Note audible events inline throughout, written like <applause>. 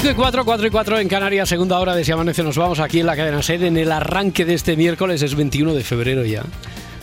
Cinco y 4, 4 y 4 en Canarias, segunda hora de Si Amanece. Nos vamos aquí en la cadena sede en el arranque de este miércoles, es 21 de febrero ya.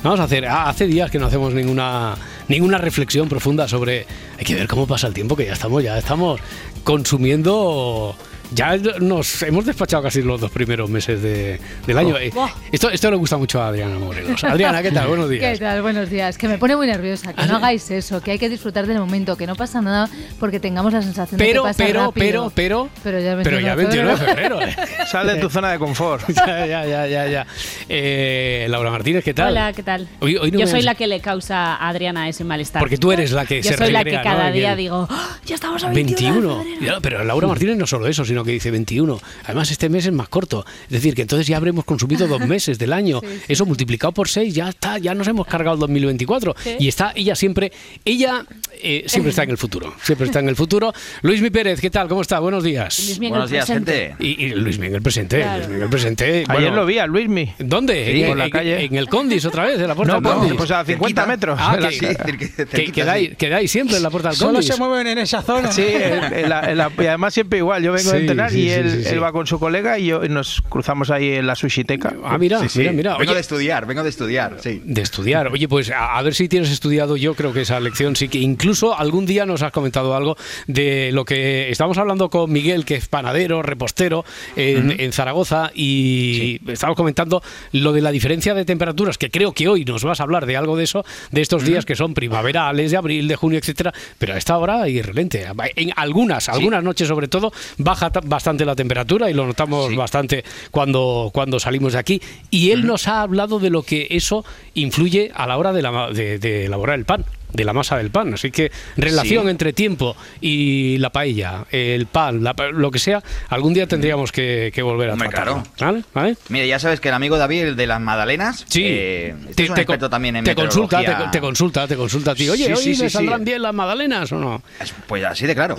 Vamos a hacer, ah, hace días que no hacemos ninguna, ninguna reflexión profunda sobre, hay que ver cómo pasa el tiempo, que ya estamos, ya estamos consumiendo, ya nos hemos despachado casi los dos primeros meses de- del año. Eh, Esto, esto le gusta mucho a Adriana Morelos. <laughs> Adriana, ¿qué tal? Buenos días. ¿Qué tal? Buenos días. Que me pone muy nerviosa. Que no hagáis eso. Que hay que disfrutar del momento. Que no pasa nada porque tengamos la sensación de Pero, que pasa pero, rápido. pero, pero, Pero ya pero ya 21 de febrero. eh. <laughs> Sal de tu zona de confort. <laughs> ya, ya, ya, ya, ya. Eh, Laura Martínez, ¿qué tal? Hola, ¿qué tal? Hoy- hoy no Yo soy has- la que le causa a Adriana ese malestar. Porque tú eres la que Yo se soy la que cada ¿no? día digo, "Ah, ya estamos a 21. 21. de febrero". Ya, pero Laura Martínez no solo eso, sino que dice 21. Además, este mes es más corto. Es decir, que entonces ya habremos consumido dos <laughs> meses del año. Eso multiplicado por seis, ya está, ya nos hemos cargado el 2024. Y está ella siempre, ella eh, siempre está en el futuro. Siempre está en el futuro. Luis Mi Pérez, ¿qué tal? ¿Cómo está? Buenos días. Luis Miguel Buenos días, presente. gente. Y, y Luis Miguel presente. Claro. Luis Miguel presente. Ayer bueno, lo vi a Luismi. ¿Dónde? Sí, en, por la en- calle. en el Condis otra vez, en la puerta No, del Condis. pues a 50 Cerquita. metros. Ah, la- que, Sí, cerqui- que cerquita, quedáis, sí. quedáis siempre en la puerta del Solo Condis. se mueven en esa zona. Sí, en- en la- en la- y además siempre igual. Yo vengo Sí, sí, y él, sí, sí. él va con su colega y yo y nos cruzamos ahí en la sushiteca. Ah, mira, Sí, sí. mira, mira. Vengo Oye, de estudiar, vengo de estudiar, sí. de estudiar. Oye, pues a, a ver si tienes estudiado. Yo creo que esa lección sí que incluso algún día nos has comentado algo de lo que estamos hablando con Miguel, que es panadero, repostero en, en Zaragoza, y estamos comentando lo de la diferencia de temperaturas, que creo que hoy nos vas a hablar de algo de eso, de estos días que son primaverales, de abril, de junio, etcétera, pero a esta hora irrelente. En algunas, algunas noches sobre todo, baja bastante la temperatura y lo notamos Sí. bastante cuando, cuando salimos de aquí. Y él nos ha hablado de lo que eso influye a la hora de, la de- de elaborar el pan, de la masa del pan. Así que relación Sí. entre tiempo y la paella, el pan, la lo que sea, algún día tendríamos que, que volver a Hombre, tratarlo. claro. ¿Vale? ¿Vale? Mira, ya sabes que el amigo David, el de las magdalenas, Sí, eh, este es un experto co- también en te consulta, te, te consulta, te consulta a ti. Oye, Sí, hoy sí, me sí, sí. saldrán bien las magdalenas o no? Es- Pues así de claro.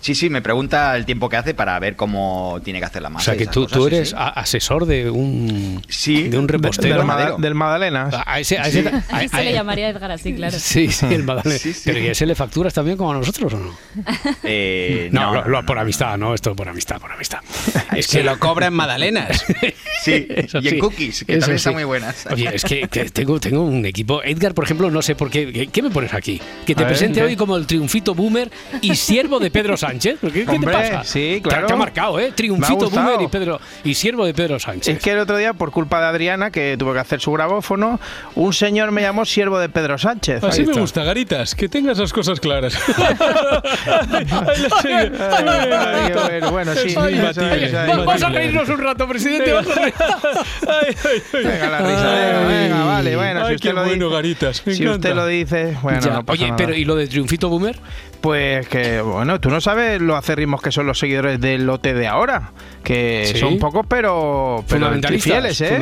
Sí, sí, me pregunta el tiempo que hace para ver cómo tiene que hacer la O masa. sea y que tú, cosas, tú eres sí. asesor de un Sí, de un repostero. del, del Magdalenas. A ese, a <laughs> ese- a- se le llamaría Edgar así, claro. <laughs> Sí, sí, el sí. Pero ¿y a ese le facturas también como a nosotros o no? <laughs> Eh, No, lo- lo- no, por amistad, no, esto por amistad, por amistad. Es que lo cobran magdalenas. Sí, Eso y en sí. cookies, que Eso también sí. están muy buenas. Oye, es que, que tengo, tengo un equipo. Edgar, por ejemplo, no sé por qué. ¿Qué, qué me pones aquí? Que te ver, presente hoy como el triunfito boomer y siervo de Pedro Sánchez. ¿Qué, qué te Hombre, pasa? sí, Te- claro. Te, ha marcado, ¿eh? Triunfito boomer y, Pedro, y siervo de Pedro Sánchez. Es que el otro día, por culpa de Adriana, que tuvo que hacer su grabófono, un señor me llamó siervo de Pedro Sánchez. Así me gusta, Garitas, que tengas las cosas claras. <laughs> Bueno, sí. Es muy eso- imbatible. eso- Va- Vamos a reírnos un rato, presidente. vamos a reír- Venga, la risa, venga, venga, vale, bueno, si Ay, usted qué lo bueno, dice. Garitas. Me Si encanta. usted lo dice, bueno, Ya. no pasa Oye, nada. pero ¿y lo de triunfito boomer? Pues que, bueno, tú no sabes lo acérrimos que son los seguidores del lote de ahora. Que Sí. son pocos, pero, pero fieles, ¿eh?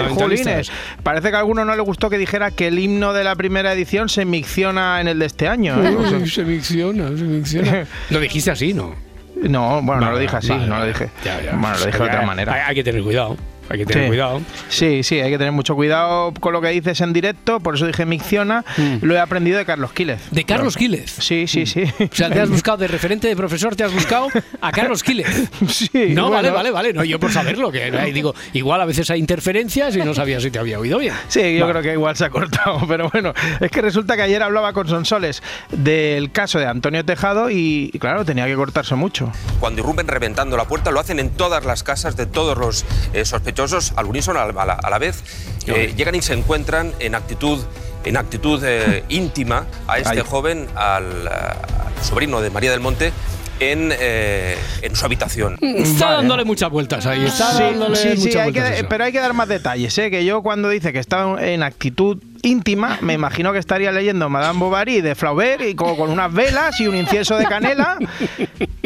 Parece que a alguno no le gustó que dijera que el himno de la primera edición se micciona en el de este año. ¿eh? O sea, se micciona, se micciona. <laughs> Lo dijiste así, ¿no? no, bueno, no lo dije así, vale, no lo dije. Ya, ya. Bueno, lo dije de otra manera. Hay, hay que tener cuidado. Hay que tener Sí. cuidado. Sí, sí, hay que tener mucho cuidado con lo que dices en directo, por eso dije micciona. Mm. Lo he aprendido de Carlos Quílez. De Carlos Quílez. Sí, sí, sí. O sea, te has buscado de referente de profesor, te has buscado a Carlos Quílez. <laughs> Sí, No, vale, bueno. vale, vale. No, yo por saberlo, que ahí digo, igual a veces hay interferencias y no sabía si te había oído bien. Sí, yo creo que igual se ha cortado, <laughs> pero bueno, es que resulta que ayer hablaba con Sonsoles del caso de Antonio Tejado y, y claro, tenía que cortarse mucho. Cuando irrumpen reventando la puerta, lo hacen en todas las casas de todos los eh, sospechosos al unísono, a la, a vez. Eh, llegan y se encuentran en actitud en actitud eh, <laughs> íntima a este Ay. joven, al, al sobrino de María del Monte, en, eh, en su habitación. Está Vale. dándole muchas vueltas ahí. Está Sí, dándole sí, sí, muchas hay que- vueltas pero hay que dar más detalles, ¿eh? que yo cuando dice que está en actitud íntima, me imagino que estaría leyendo Madame Bovary de Flaubert y como con unas velas y un incienso de canela,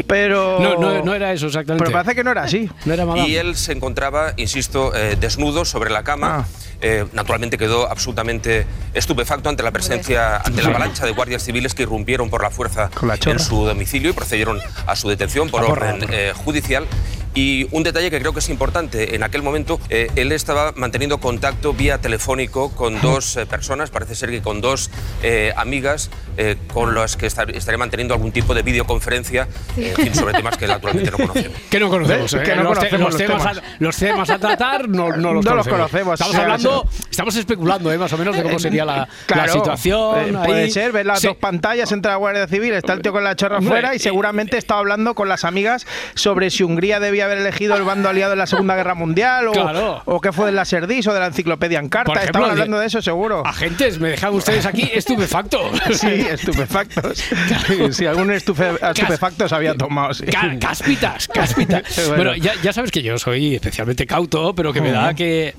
pero... No, no, no era eso exactamente. Pero parece que no era así. No era Madame. Y él se encontraba, insisto, eh, desnudo sobre la cama. Ah. Eh, naturalmente quedó absolutamente estupefacto ante la presencia, ante la avalancha de guardias civiles que irrumpieron por la fuerza Con la en su domicilio y procedieron a su detención por orden eh, judicial. Y un detalle que creo que es importante, en aquel momento eh, él estaba manteniendo contacto vía telefónico con dos eh, personas, parece ser que con dos eh, amigas eh, con las que estar- estaría manteniendo algún tipo de videoconferencia eh, sobre temas que naturalmente no <laughs> conocemos. Que no conocemos. ¿eh? Que no los, te- conocemos los los temas, temas. A, los temas a tratar no, no los <laughs> No los conocemos. conocemos, Estamos hablando, estamos especulando, ¿eh? más o menos, de cómo sería la, la Claro, situación. eh, puede ahí. ser, ves las Sí. dos pantallas entre la Guardia Civil, está el tío con la chorra afuera y seguramente estaba hablando con las amigas sobre si Hungría debía haber elegido el bando aliado en la Segunda Guerra Mundial o, Claro. o qué fue de la Serdis o de la enciclopedia en carta. Por ejemplo, Estaban hablando de eso seguro. Agentes, me dejan ustedes aquí estupefacto. <laughs> Sí, estupefactos. Sí, algún estufe- estupefacto se había tomado, sí. Cáspitas, cáspitas. <laughs> Bueno, ya, ya sabes que yo soy especialmente cauto, pero que me da que.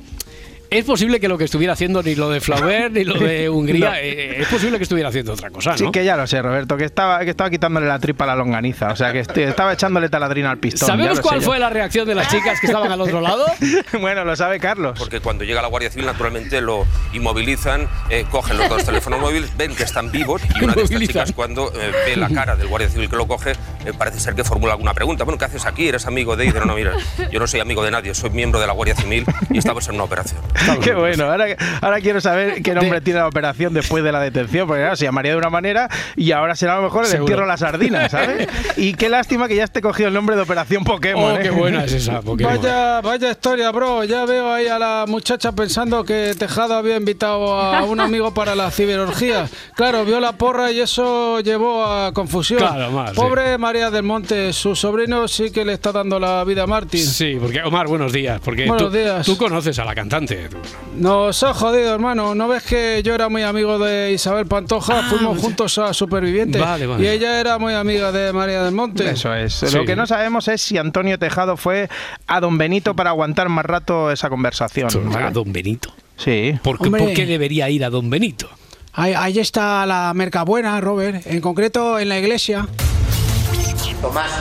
Es posible que lo que estuviera haciendo ni lo de Flaubert ni lo de <laughs> Hungría, No. eh, es posible que estuviera haciendo otra cosa, ¿no? Sí, que ya lo sé, Roberto, que estaba, que estaba quitándole la tripa a la longaniza. O sea, que estaba echándole taladrina al pistón. ¿Sabemos cuál yo. fue la reacción de las chicas que estaban al otro lado? <laughs> bueno, lo sabe Carlos. Porque cuando llega la Guardia Civil, naturalmente lo inmovilizan, eh, cogen los dos teléfonos <laughs> móviles, ven que están vivos y una de estas chicas, cuando eh, ve la cara del Guardia Civil que lo coge, eh, parece ser que formula alguna pregunta. Bueno, ¿qué haces aquí? ¿Eres amigo de? No, no, mira, yo no soy amigo de nadie, soy miembro de la Guardia Civil y estamos en una operación. Qué bueno, ahora, ahora quiero saber qué nombre tiene la operación después de la detención, porque claro, se llamaría de una manera y ahora será a lo mejor el Seguro. entierro de las sardinas, ¿sabes? Y qué lástima que ya esté cogido el nombre de Operación Pokémon. Oh, ¿eh? qué buena es esa Pokémon. Vaya, vaya historia, bro. Ya veo ahí a la muchacha pensando que Tejado había invitado a un amigo para la ciberorgía. Claro, vio la porra y eso llevó a confusión. Claro, más, sí. Pobre María del Monte, su sobrino sí que le está dando la vida a Martín. Sí, porque Omar, buenos días. Porque Buenos tú, días. tú conoces a la cantante. Nos ha jodido, hermano. ¿No ves que yo era muy amigo de Isabel Pantoja? Fuimos juntos a Supervivientes. Ah, Vale, vale. Y ella era muy amiga de María del Monte. Eso es. Sí. Lo que no sabemos es si Antonio Tejado fue a Don Benito para aguantar más rato esa conversación. A. Don Benito. Sí. ¿Por qué, por qué debería ir a Don Benito? Ahí, ahí está la mercabuena, Robert. En concreto, en la iglesia. Tomás,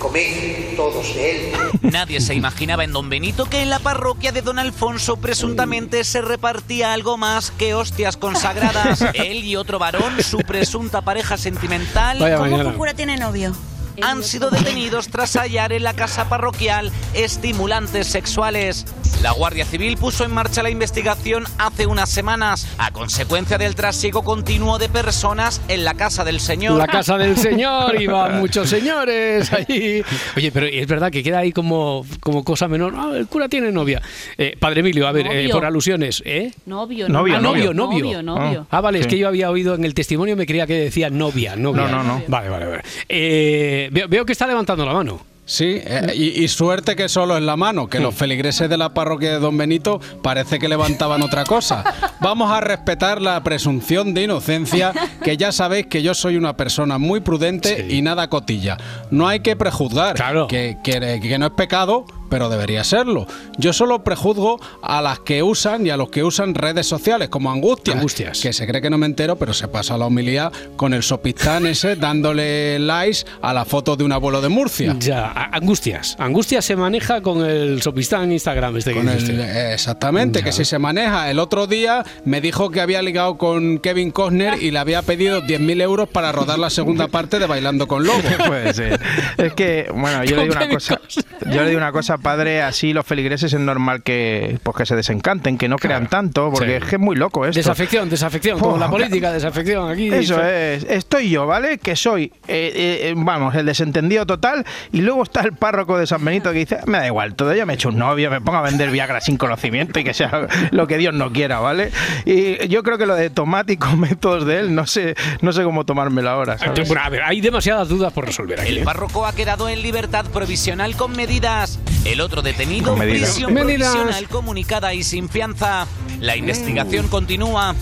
comed todos de él. Nadie se imaginaba en Don Benito que en la parroquia de Don Alfonso presuntamente se repartía algo más que hostias consagradas. <laughs> Él y otro varón, su presunta pareja sentimental, Vaya mañana. cura tiene novio? Han sido detenidos tras hallar en la casa parroquial estimulantes sexuales. La Guardia Civil puso en marcha la investigación hace unas semanas a consecuencia del trasiego continuo de personas en la casa del señor. La casa del señor, <laughs> iban muchos señores allí. Oye, pero es verdad que queda ahí como, como cosa menor. Ah, el cura tiene novia. Eh, padre Emilio, a ver, eh, por alusiones, ¿eh? Novio, Novio, Ah, novio, novio. Novio, novio. Ah, vale, es que yo había oído en el testimonio, me creía que decía novia, novia. No, no, no. Vale, vale, vale. Eh, veo, veo que está levantando la mano. Sí, eh, y, y suerte que solo en la mano, que los feligreses de la parroquia de Don Benito parece que levantaban otra cosa. Vamos a respetar la presunción de inocencia, que ya sabéis que yo soy una persona muy prudente y nada cotilla. No hay que prejuzgar, que, que- que no es pecado, pero debería serlo. Yo solo prejuzgo a las que usan y a los que usan redes sociales, como Angustias, que se cree que no me entero, pero se pasa la homilía con el sopistán <laughs> ese dándole likes a la foto de un abuelo de Murcia. Ya, Angustias. Angustias se maneja con el sopistán en Instagram. Este Con el- eh, exactamente, Ya. que si se maneja. El otro día me dijo que había ligado con Kevin Costner y le había pedido 10.000 euros para rodar la segunda parte de Bailando con Lobo. <laughs> Puede ser. Es que, bueno, yo le digo una cosa. Yo le digo una cosa, padre, así los feligreses es normal que, pues que se desencanten, que no crean tanto, porque Sí. es que es muy loco esto. Desafección, desafección, como Oh, la política, desafección aquí. Eso dice. es, estoy yo, ¿vale? Que soy, eh, eh, eh, vamos, el desentendido total. Y luego está el párroco de San Benito que dice: Me da igual, todavía me he hecho un novio, me pongo a vender Viagra sin conocimiento y que sea lo que Dios no quiera, ¿vale? Y yo creo que lo de tomate y métodos de él, no sé, no sé cómo tomármelo ahora. ¿sabes? Bueno, a ver, hay demasiadas dudas por resolver aquí. El ¿eh? párroco ha quedado en libertad provisional con medidas. El otro detenido, prisión provisional comunicada y sin fianza. La investigación continúa.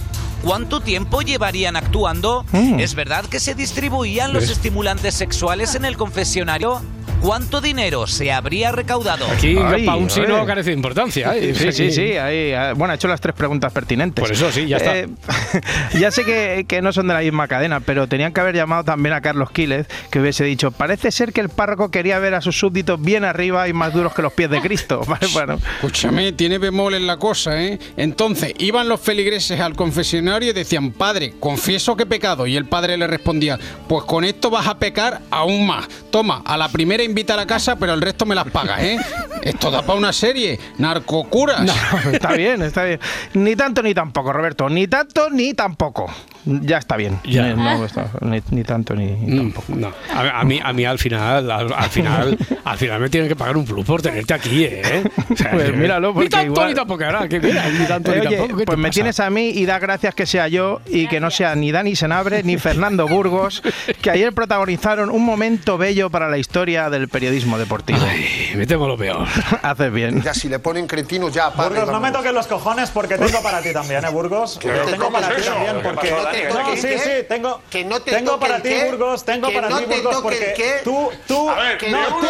¿Cuánto tiempo llevarían actuando? Mm. ¿Es verdad que se distribuían los estimulantes sexuales en el confesionario? ¿Cuánto dinero se habría recaudado? Aquí Ay, para un sí no carece de importancia. ¿eh? Sí, sí, sí. ahí, ah, bueno, ha hecho las tres preguntas pertinentes. Por eso sí, ya está. Eh, <laughs> ya sé que, que no son de la misma cadena, pero tenían que haber llamado también a Carlos Quiles, que hubiese dicho, parece ser que el párroco quería ver a sus súbditos bien arriba y más duros que los pies de Cristo. <laughs> Bueno. Escúchame, tiene bemol en la cosa, ¿eh? Entonces, iban los feligreses al confesionario y decían, Padre, confieso que he pecado. Y el padre le respondía, pues con esto vas a pecar aún más. Toma, a la primera invita a la casa, pero el resto me las pagas, ¿eh? Esto da para una serie. Narcocuras. <laughs> Está bien, está bien. Ni tanto ni tampoco, Roberto. Ni tanto ni tampoco. Ya está bien. Ya. Ni, no, está- ni- ni tanto ni, ni Mm, tampoco. No, a, a mí, a mí al final, al, al final, <laughs> al final me tienen que pagar un plus por tenerte aquí, ¿eh? O sea, Pues míralo, porque ni tanto igual- ni tampoco, ahora, que mira, ni tanto Eh, ni oye, tampoco. ¿qué pues me pasa? tienes a mí y da gracias que sea yo y que no sea ni Dani Senabre ni Fernando Burgos, que ayer protagonizaron un momento bello para la historia del periodismo deportivo. Ay, me temo lo peor. <laughs> Haces bien. Ya si le ponen cretino ya apaga Burgos, no me toques los cojones porque tengo para ti también, ¿eh, Burgos? No te tengo para ti también Que porque... no te No, toques sí, sí, tengo, Que no te tengo para ti. Burgos, tengo Que para no ti, te Burgos, porque qué. tú, tú, no, no tú,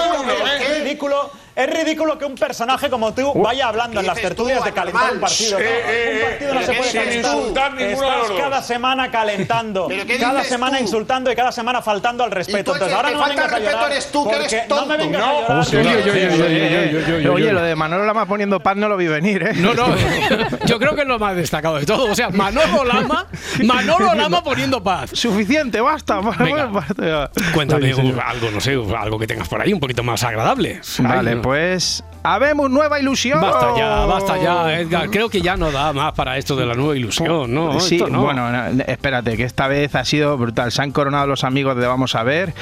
es ridículo, es ridículo que un personaje como tú vaya hablando en las tertulias de calentar un partido. ¿no? Eh, eh, un partido no pero se ¿qué puede calentar. Estás cada semana calentando, <laughs> ¿Pero qué cada semana tú? insultando y cada semana faltando al respeto. Entonces que ahora no me falta vengas a el respeto llorar eres tú, que eres porque no me tonto. vengas a No. llorar. Hostia, porque- oye, lo de Manolo Lama poniendo paz no lo vi venir, ¿eh? No, no, <laughs> yo creo que es lo más destacado de todo. O sea, Manolo Lama, Manolo Lama poniendo paz. Suficiente, basta. Venga. Cuéntame algo, no sé, algo que tengas por ahí un poquito más agradable. Vale. Pues habemos nueva ilusión. Basta ya, basta ya, Edgar. Creo que ya no da más para esto de la nueva ilusión, ¿no? Sí, Esto no. bueno, no, espérate, que esta vez ha sido brutal. Se han coronado los amigos de Vamos a ver.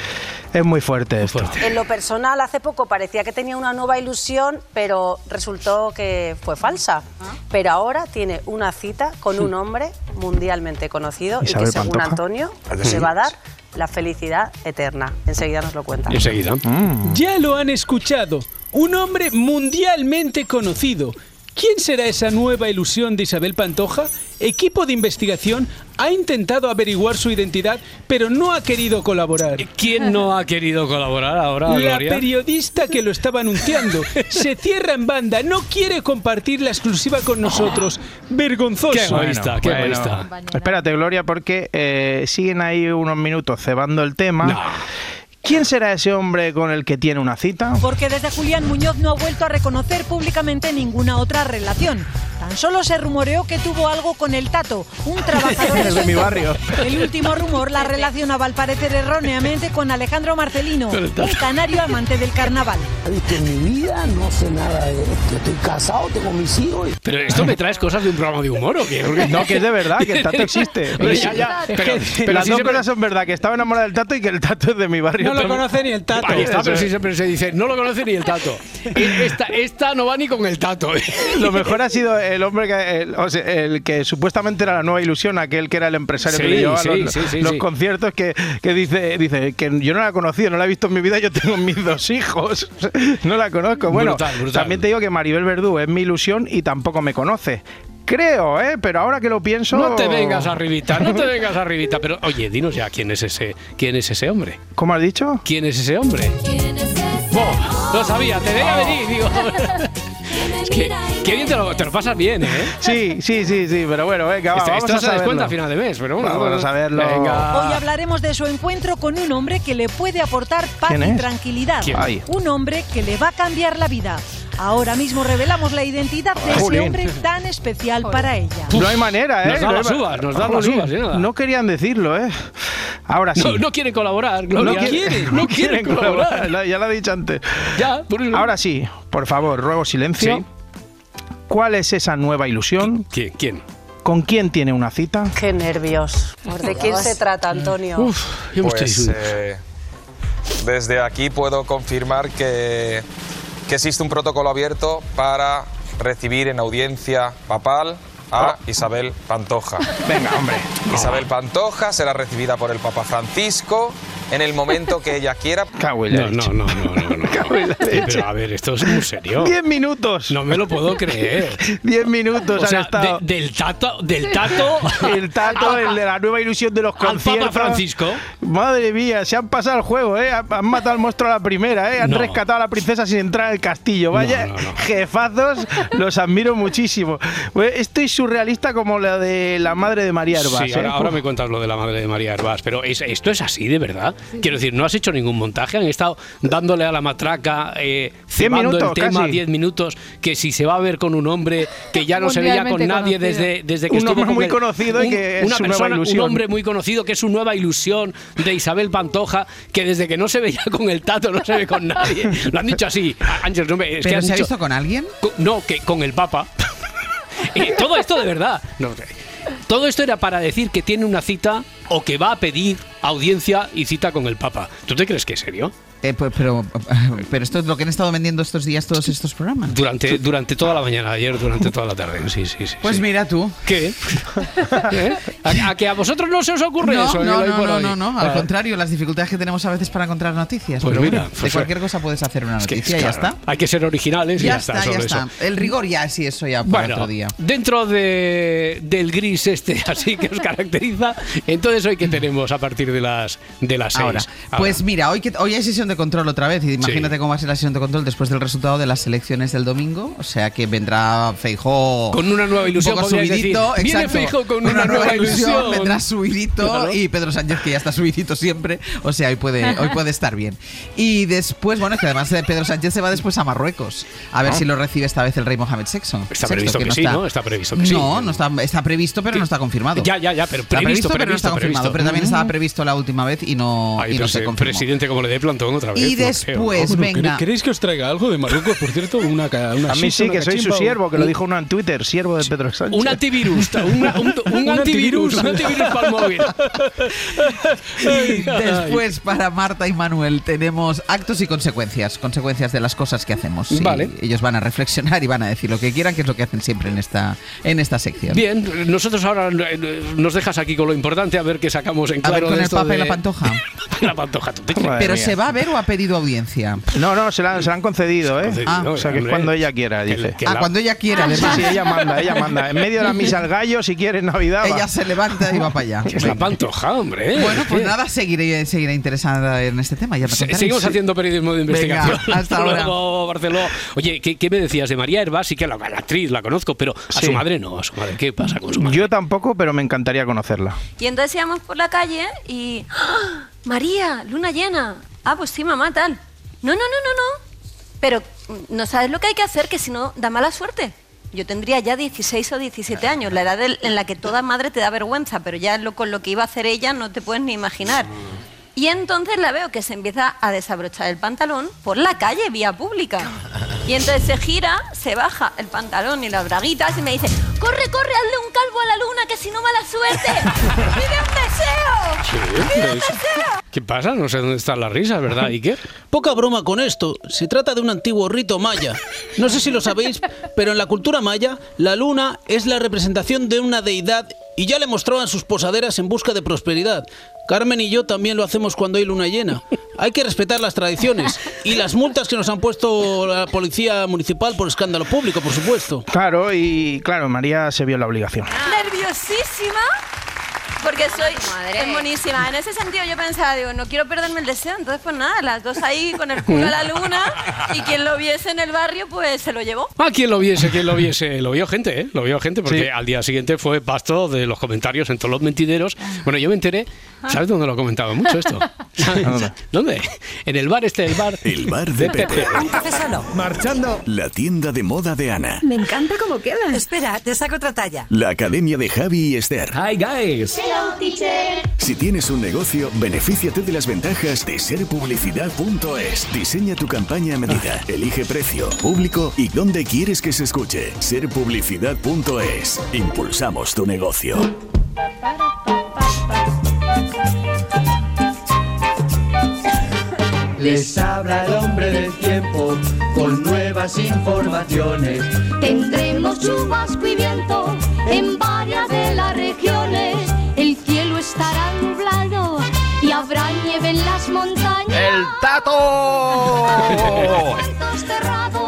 Es muy fuerte esto. En lo personal, hace poco parecía que tenía una nueva ilusión, pero resultó que fue falsa. Pero ahora tiene una cita con un hombre mundialmente conocido y que, según Pantoja. Antonio, Sí. le va a dar la felicidad eterna. Enseguida nos lo cuenta. Enseguida. Mm. Ya lo han escuchado. Un hombre mundialmente conocido. ¿Quién será esa nueva ilusión de Isabel Pantoja? Equipo de investigación ha intentado averiguar su identidad, pero no ha querido colaborar. ¿Quién no ha querido colaborar ahora, La Gloria? periodista que lo estaba anunciando se cierra en banda, no quiere compartir la exclusiva con nosotros. Vergonzoso. Qué egoísta, qué Bueno, egoísta. Espérate, Gloria, porque eh, siguen ahí unos minutos cebando el tema. ¿Quién será ese hombre con el que tiene una cita? Porque desde Julián Muñoz no ha vuelto a reconocer públicamente ninguna otra relación. Tan solo se rumoreó que tuvo algo con el Tato, un <laughs> trabajador de mi barrio. El último rumor la relacionaba al parecer erróneamente con Alejandro Marcelino, un canario amante del carnaval. En mi vida no sé nada de esto. Estoy casado, tengo mis hijos. y- Pero esto me traes cosas de un programa de humor o qué? Porque- No, que es de verdad, que el tato <laughs> existe. Pero ya, ya, Es pero- que pero las sí dos se- cosas son verdad, que estaba enamorada del tato y que el tato es de mi barrio. No lo conoce ni el tato. Ahí está, pero sí siempre se dice, no lo conoce ni el tato. <laughs> Esta, esta no va ni con el tato. Lo mejor ha sido el hombre que, el, o sea, el que supuestamente era la nueva ilusión, aquel que era el empresario Sí, que le llevaba sí, los, sí, sí, los sí. conciertos, que, que dice, dice que yo no la he conocido, no la he visto en mi vida, yo tengo mis dos hijos, <laughs> no la conozco. Bueno, Brutal, brutal. también te digo que Maribel Verdú es mi ilusión y tampoco me conoce. Creo, ¿eh? Pero ahora que lo pienso... No te vengas arribita, no te vengas arribita. Pero oye, dinos ya quién es ese, quién es ese hombre. ¿Cómo has dicho? ¿Quién es ese hombre? Oh, lo sabía, te veía venir, digo. <laughs> Es que, qué bien te lo, te lo pasas bien, ¿eh? Sí, sí, sí, sí, pero bueno, venga, va, Esto, vamos esto a se saberlo. descuenta a final de mes, pero bueno. Vamos a verlo. Venga. Hoy hablaremos de su encuentro con un hombre que le puede aportar paz ¿Quién y es? tranquilidad. ¿Quién? Un hombre que le va a cambiar la vida. Ahora mismo revelamos la identidad de ese hombre tan especial para ella. No hay manera, ¿eh? Nos da No hay las uvas, nos da las Jolín, uvas. No querían decirlo, ¿eh? Ahora sí. No, no quieren colaborar, Gloria. No quieren, no quieren <laughs> colaborar. La- Ya lo he dicho antes. Ya, por eso. Ahora sí, por favor, ruego silencio. Sí. ¿Cuál es esa nueva ilusión? ¿Quién? ¿Quién? ¿Con quién tiene una cita? Qué nervios. ¿De quién se trata, Antonio? Uf, yo me Pues estoy... eh, desde aquí puedo confirmar que, que existe un protocolo abierto para recibir en audiencia papal a Isabel Pantoja. Venga, hombre. Isabel Pantoja será recibida por el Papa Francisco en el momento que ella quiera. No, no, no, no, no, Eh, Pero a ver, esto es muy serio. 10 minutos. No me lo puedo creer. 10 minutos O sea, han estado. de- del tato, del tato, <laughs> El tato, <laughs> el de la nueva ilusión de los al conciertos. Papa Francisco. Madre mía, se han pasado el juego, ¿eh? Han matado al monstruo a la primera, ¿eh? Han No. rescatado a la princesa sin entrar al castillo. Vaya, No, no, no. jefazos, los admiro muchísimo. Pues esto es surrealista como la de la madre de María Herbás. Sí, ¿eh? ahora, ahora Uf. me cuentas lo de la madre de María Herbás, pero es- esto es así de verdad. Quiero decir, no has hecho ningún montaje, han estado dándole a la matraca, eh, cebando minutos, el tema casi. 10 minutos, que si se va a ver con un hombre que ya no se veía con nadie conocido. desde, desde que Un estuvo hombre muy el- conocido y un- que es una su nueva persona, ilusión. Un hombre muy conocido que es su nueva ilusión de Isabel Pantoja, que desde que no se veía con el tato no se ve con nadie. Lo han dicho así. Ángel, no me, es que ¿Pero han se ha visto con alguien? No, que con el Papa. <laughs> Eh, todo esto de verdad. No, todo esto era para decir que tiene una cita o que va a pedir audiencia y cita con el Papa. ¿Tú te crees que es serio? Eh, pues, pero, <laughs> pero esto es lo que han estado vendiendo estos días todos estos programas. Durante, durante toda la mañana, ayer, durante toda la tarde. Sí, sí, sí. Pues sí. mira tú. ¿Qué? ¿Eh? ¿A, a que a vosotros no se os ocurre No, eso? no, no, no, no, no, al Ah. contrario, las dificultades que tenemos a veces para encontrar noticias. Pues pero mira, bueno, de pues, cualquier cosa puedes hacer una Es que, noticia y ya claro, está. Hay que ser originales y Ya ya, está, ya está. eso. El rigor ya sí, eso ya para Bueno, otro día. dentro de, del gris este <laughs> así que os caracteriza, entonces hoy que tenemos a partir de las de las seis. Ahora, pues mira, hoy, que, hoy hay sesión de control otra vez y imagínate cómo va a ser la sesión de control después del resultado de las elecciones del domingo. O sea que vendrá Feijó Con una nueva ilusión, un poco podríais subidito. decir. Viene exacto, Feijóo con una nueva ilusión. Vendrá subidito Claro. y Pedro Sánchez que ya está subidito siempre. O sea, hoy puede, hoy puede estar bien. Y después, bueno, es que además de Pedro Sánchez se va después a Marruecos. A ver Ah. si lo recibe esta vez el rey Mohamed VI. Está Sexto, previsto que, sí, ¿no? Está previsto que sí. No, no está, está previsto, pero no está confirmado. Ya, ya, ya, pero Está previsto, pero no está previsto, confirmado. Pero también estaba Mm. previsto la última vez y no, Ay, y no se sí, confirmó. presidente como le dé plantón otra vez. Y no después, Bueno, venga. ¿quere- ¿Queréis que os traiga algo de Marruecos, por cierto? Una, una A mí sí, que soy su siervo, que lo dijo uno en Twitter, siervo de Pedro Sánchez. Un antivirus, una- un, un Un <laughs> antivirus, un antivirus para el móvil. Y después para Marta y Manuel tenemos actos y consecuencias, consecuencias de las cosas que hacemos. Y Vale. ellos van a reflexionar y van a decir lo que quieran, que es lo que hacen siempre en esta, en esta sección. Bien, nosotros ahora eh, nos dejas aquí con lo importante, a ver qué sacamos en A ver claro con de el y de- la Pantoja. <laughs> la pantoja. ¿tú te? Pero mía. se va a ver o ha pedido audiencia. No, no, se la, han- se la han concedido, ¿eh? concedido, Ah, o sea, que es cuando ella quiera, dice. que Ah, la- cuando ella quiera, Sí, además. sí, ella manda, ella manda. En medio de la misa al gallo, si quiere, en Navidad. va. Ella se levanta y va para allá. Es la pantoja, hombre. ¿eh? Bueno, pues ¿Qué? nada, seguiré, seguiré interesada en este tema. Ya me Se- contaréis. Seguimos haciendo periodismo de Venga, investigación. <laughs> hasta <laughs> ahora. Luego, Barceló. Oye, ¿qué, qué me decías de María Herba? Sí que la, la actriz la conozco, pero a Sí. su madre no. A su madre, ¿qué pasa con su madre? Yo tampoco, pero me encantaría conocerla. Y entonces íbamos por la calle y... ¡Ah! María, luna llena. Ah, pues sí, mamá, tal. No, no, no, no, no. Pero mm, no sabes lo que hay que hacer, que si no, da mala suerte. Yo tendría ya 16 o 17 años, la edad en la que toda madre te da vergüenza, pero ya lo, con lo que iba a hacer ella no te puedes ni imaginar. Y entonces la veo que se empieza a desabrochar el pantalón por la calle, vía pública. <laughs> Y entonces se gira, se baja el pantalón y las braguitas y me dice, corre, corre, hazle un calvo a la luna, que si no mala suerte. <laughs> ¡Pide un deseo! ¡Pide un deseo! ¿Qué pasa? No sé dónde están las risas, ¿verdad, Iker? Poca broma con esto. Se trata de un antiguo rito maya. No sé si lo sabéis, pero en la cultura maya, la luna es la representación de una deidad y ya le mostraban sus posaderas en busca de prosperidad. Carmen y yo también lo hacemos cuando hay luna llena. Hay que respetar las tradiciones y las multas que nos han puesto la policía municipal por escándalo público, por supuesto. Claro, y claro, María se vio en la obligación. nerviosísima porque soy es buenísima. En ese sentido yo pensaba, digo, no quiero perderme el deseo, entonces pues nada, las dos ahí con el culo a la luna y quien lo viese en el barrio pues se lo llevó. Ah, quien lo viese, quien lo viese. Lo vio gente, ¿eh? Lo vio gente porque Sí. al día siguiente fue pasto de los comentarios en todos los mentideros. Bueno, yo me enteré, ¿sabes dónde lo he comentado mucho esto? <laughs> ¿Sabes? ¿Dónde? En el bar este del bar. El bar de Pepe. Un café solo. Marchando. La tienda de moda de Ana. Me encanta cómo queda. Espera, te saco otra talla. La academia de Javi y Esther. Hi, guys. Hello, teacher. Si tienes un negocio, benefíciate de las ventajas de serpublicidad.es. Diseña tu campaña a medida, elige precio, público y dónde quieres que se escuche. Serpublicidad.es. Impulsamos tu negocio. Les habla el hombre del tiempo con nuevas informaciones. Tendremos chubasco y viento en varias de las regiones. Tato! <laughs>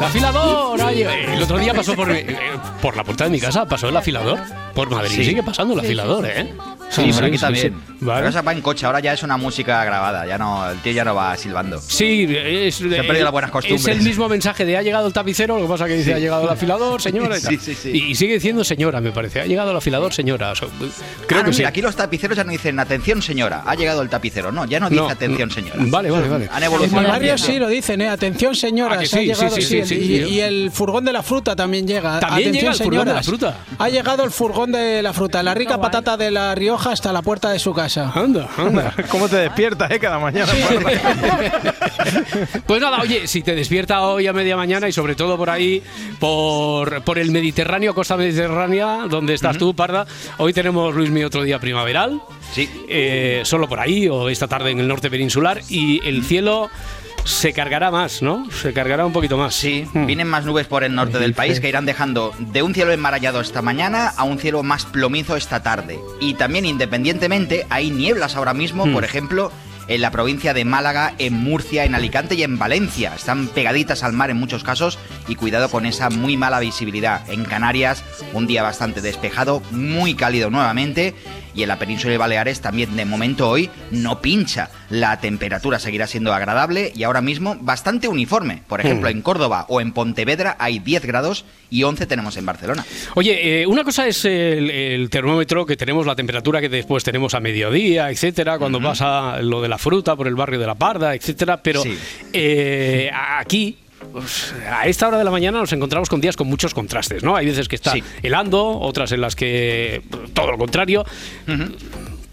¡El afilador! Ay, eh, el otro día pasó por, eh, por la puerta de mi casa, pasó el afilador. Por Madrid Sí. sigue pasando el afilador, ¿eh? Sí, por aquí sí, también. sí. Pero esa va en coche, ahora ya es una música grabada, ya no, el tío ya no va silbando. Sí, es, Se han perdido las buenas costumbres. Es el mismo mensaje de ha llegado el tapicero, lo que pasa que dice Sí. ha llegado el afilador, <laughs> señora. y Sí, tal. sí, sí. Y, y sigue diciendo señora, me parece. Ha llegado el afilador, señora. O sea, creo Ah, no, que sí. mira, aquí los tapiceros ya no dicen atención señora, ha llegado el tapicero. No, ya no dice No, atención señora. Vale, vale, vale. Han En evolucionado. barrio sí lo dicen, ¿eh? Atención, señora, Ah, que se ha sí, llegado, sí, sí, sí, sí, el- sí, y, sí. y el furgón de la fruta también llega. También Atención, llega el furgón de la fruta. Ha llegado el furgón de la fruta, la rica patata de la Rioja hasta la puerta de su casa. Anda, anda. <laughs> ¿Cómo te despiertas, eh, cada mañana? <laughs> Pues nada, oye, si te despierta hoy a media mañana y sobre todo por ahí, por, por el Mediterráneo, costa mediterránea, donde estás tú, Parda, hoy tenemos, Luis, mi otro día primaveral. Sí. Eh, solo por ahí o esta tarde en el norte peninsular y el cielo se cargará más, ¿no? Se cargará un poquito más. Sí, vienen más nubes por el norte del país que irán dejando de un cielo enmarallado esta mañana a un cielo más plomizo esta tarde. Y también independientemente hay nieblas ahora mismo, Mm. por ejemplo, en la provincia de Málaga, en Murcia, en Alicante y en Valencia. Están pegaditas al mar en muchos casos y cuidado con esa muy mala visibilidad. En Canarias, un día bastante despejado, muy cálido nuevamente. Y en la península de Baleares también de momento hoy no pincha. La temperatura seguirá siendo agradable y ahora mismo bastante uniforme. Por ejemplo, Mm. en Córdoba o en Pontevedra hay 10 grados y 11 tenemos en Barcelona. Oye, eh, una cosa es el, el termómetro que tenemos, la temperatura que después tenemos a mediodía, etcétera, cuando pasa lo de la fruta por el barrio de la Parda, etcétera, pero Sí. eh, aquí. pues, a esta hora de la mañana nos encontramos con días con muchos contrastes, ¿no? Hay veces que está Sí. helando, otras en las que todo lo contrario.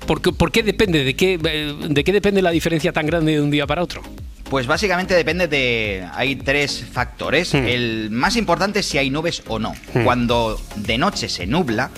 ¿Por, qué, por qué depende? ¿De qué, ¿De qué depende la diferencia tan grande de un día para otro? Pues básicamente depende de... Hay tres factores. El más importante es si hay nubes o no. Hmm. Cuando de noche se nubla,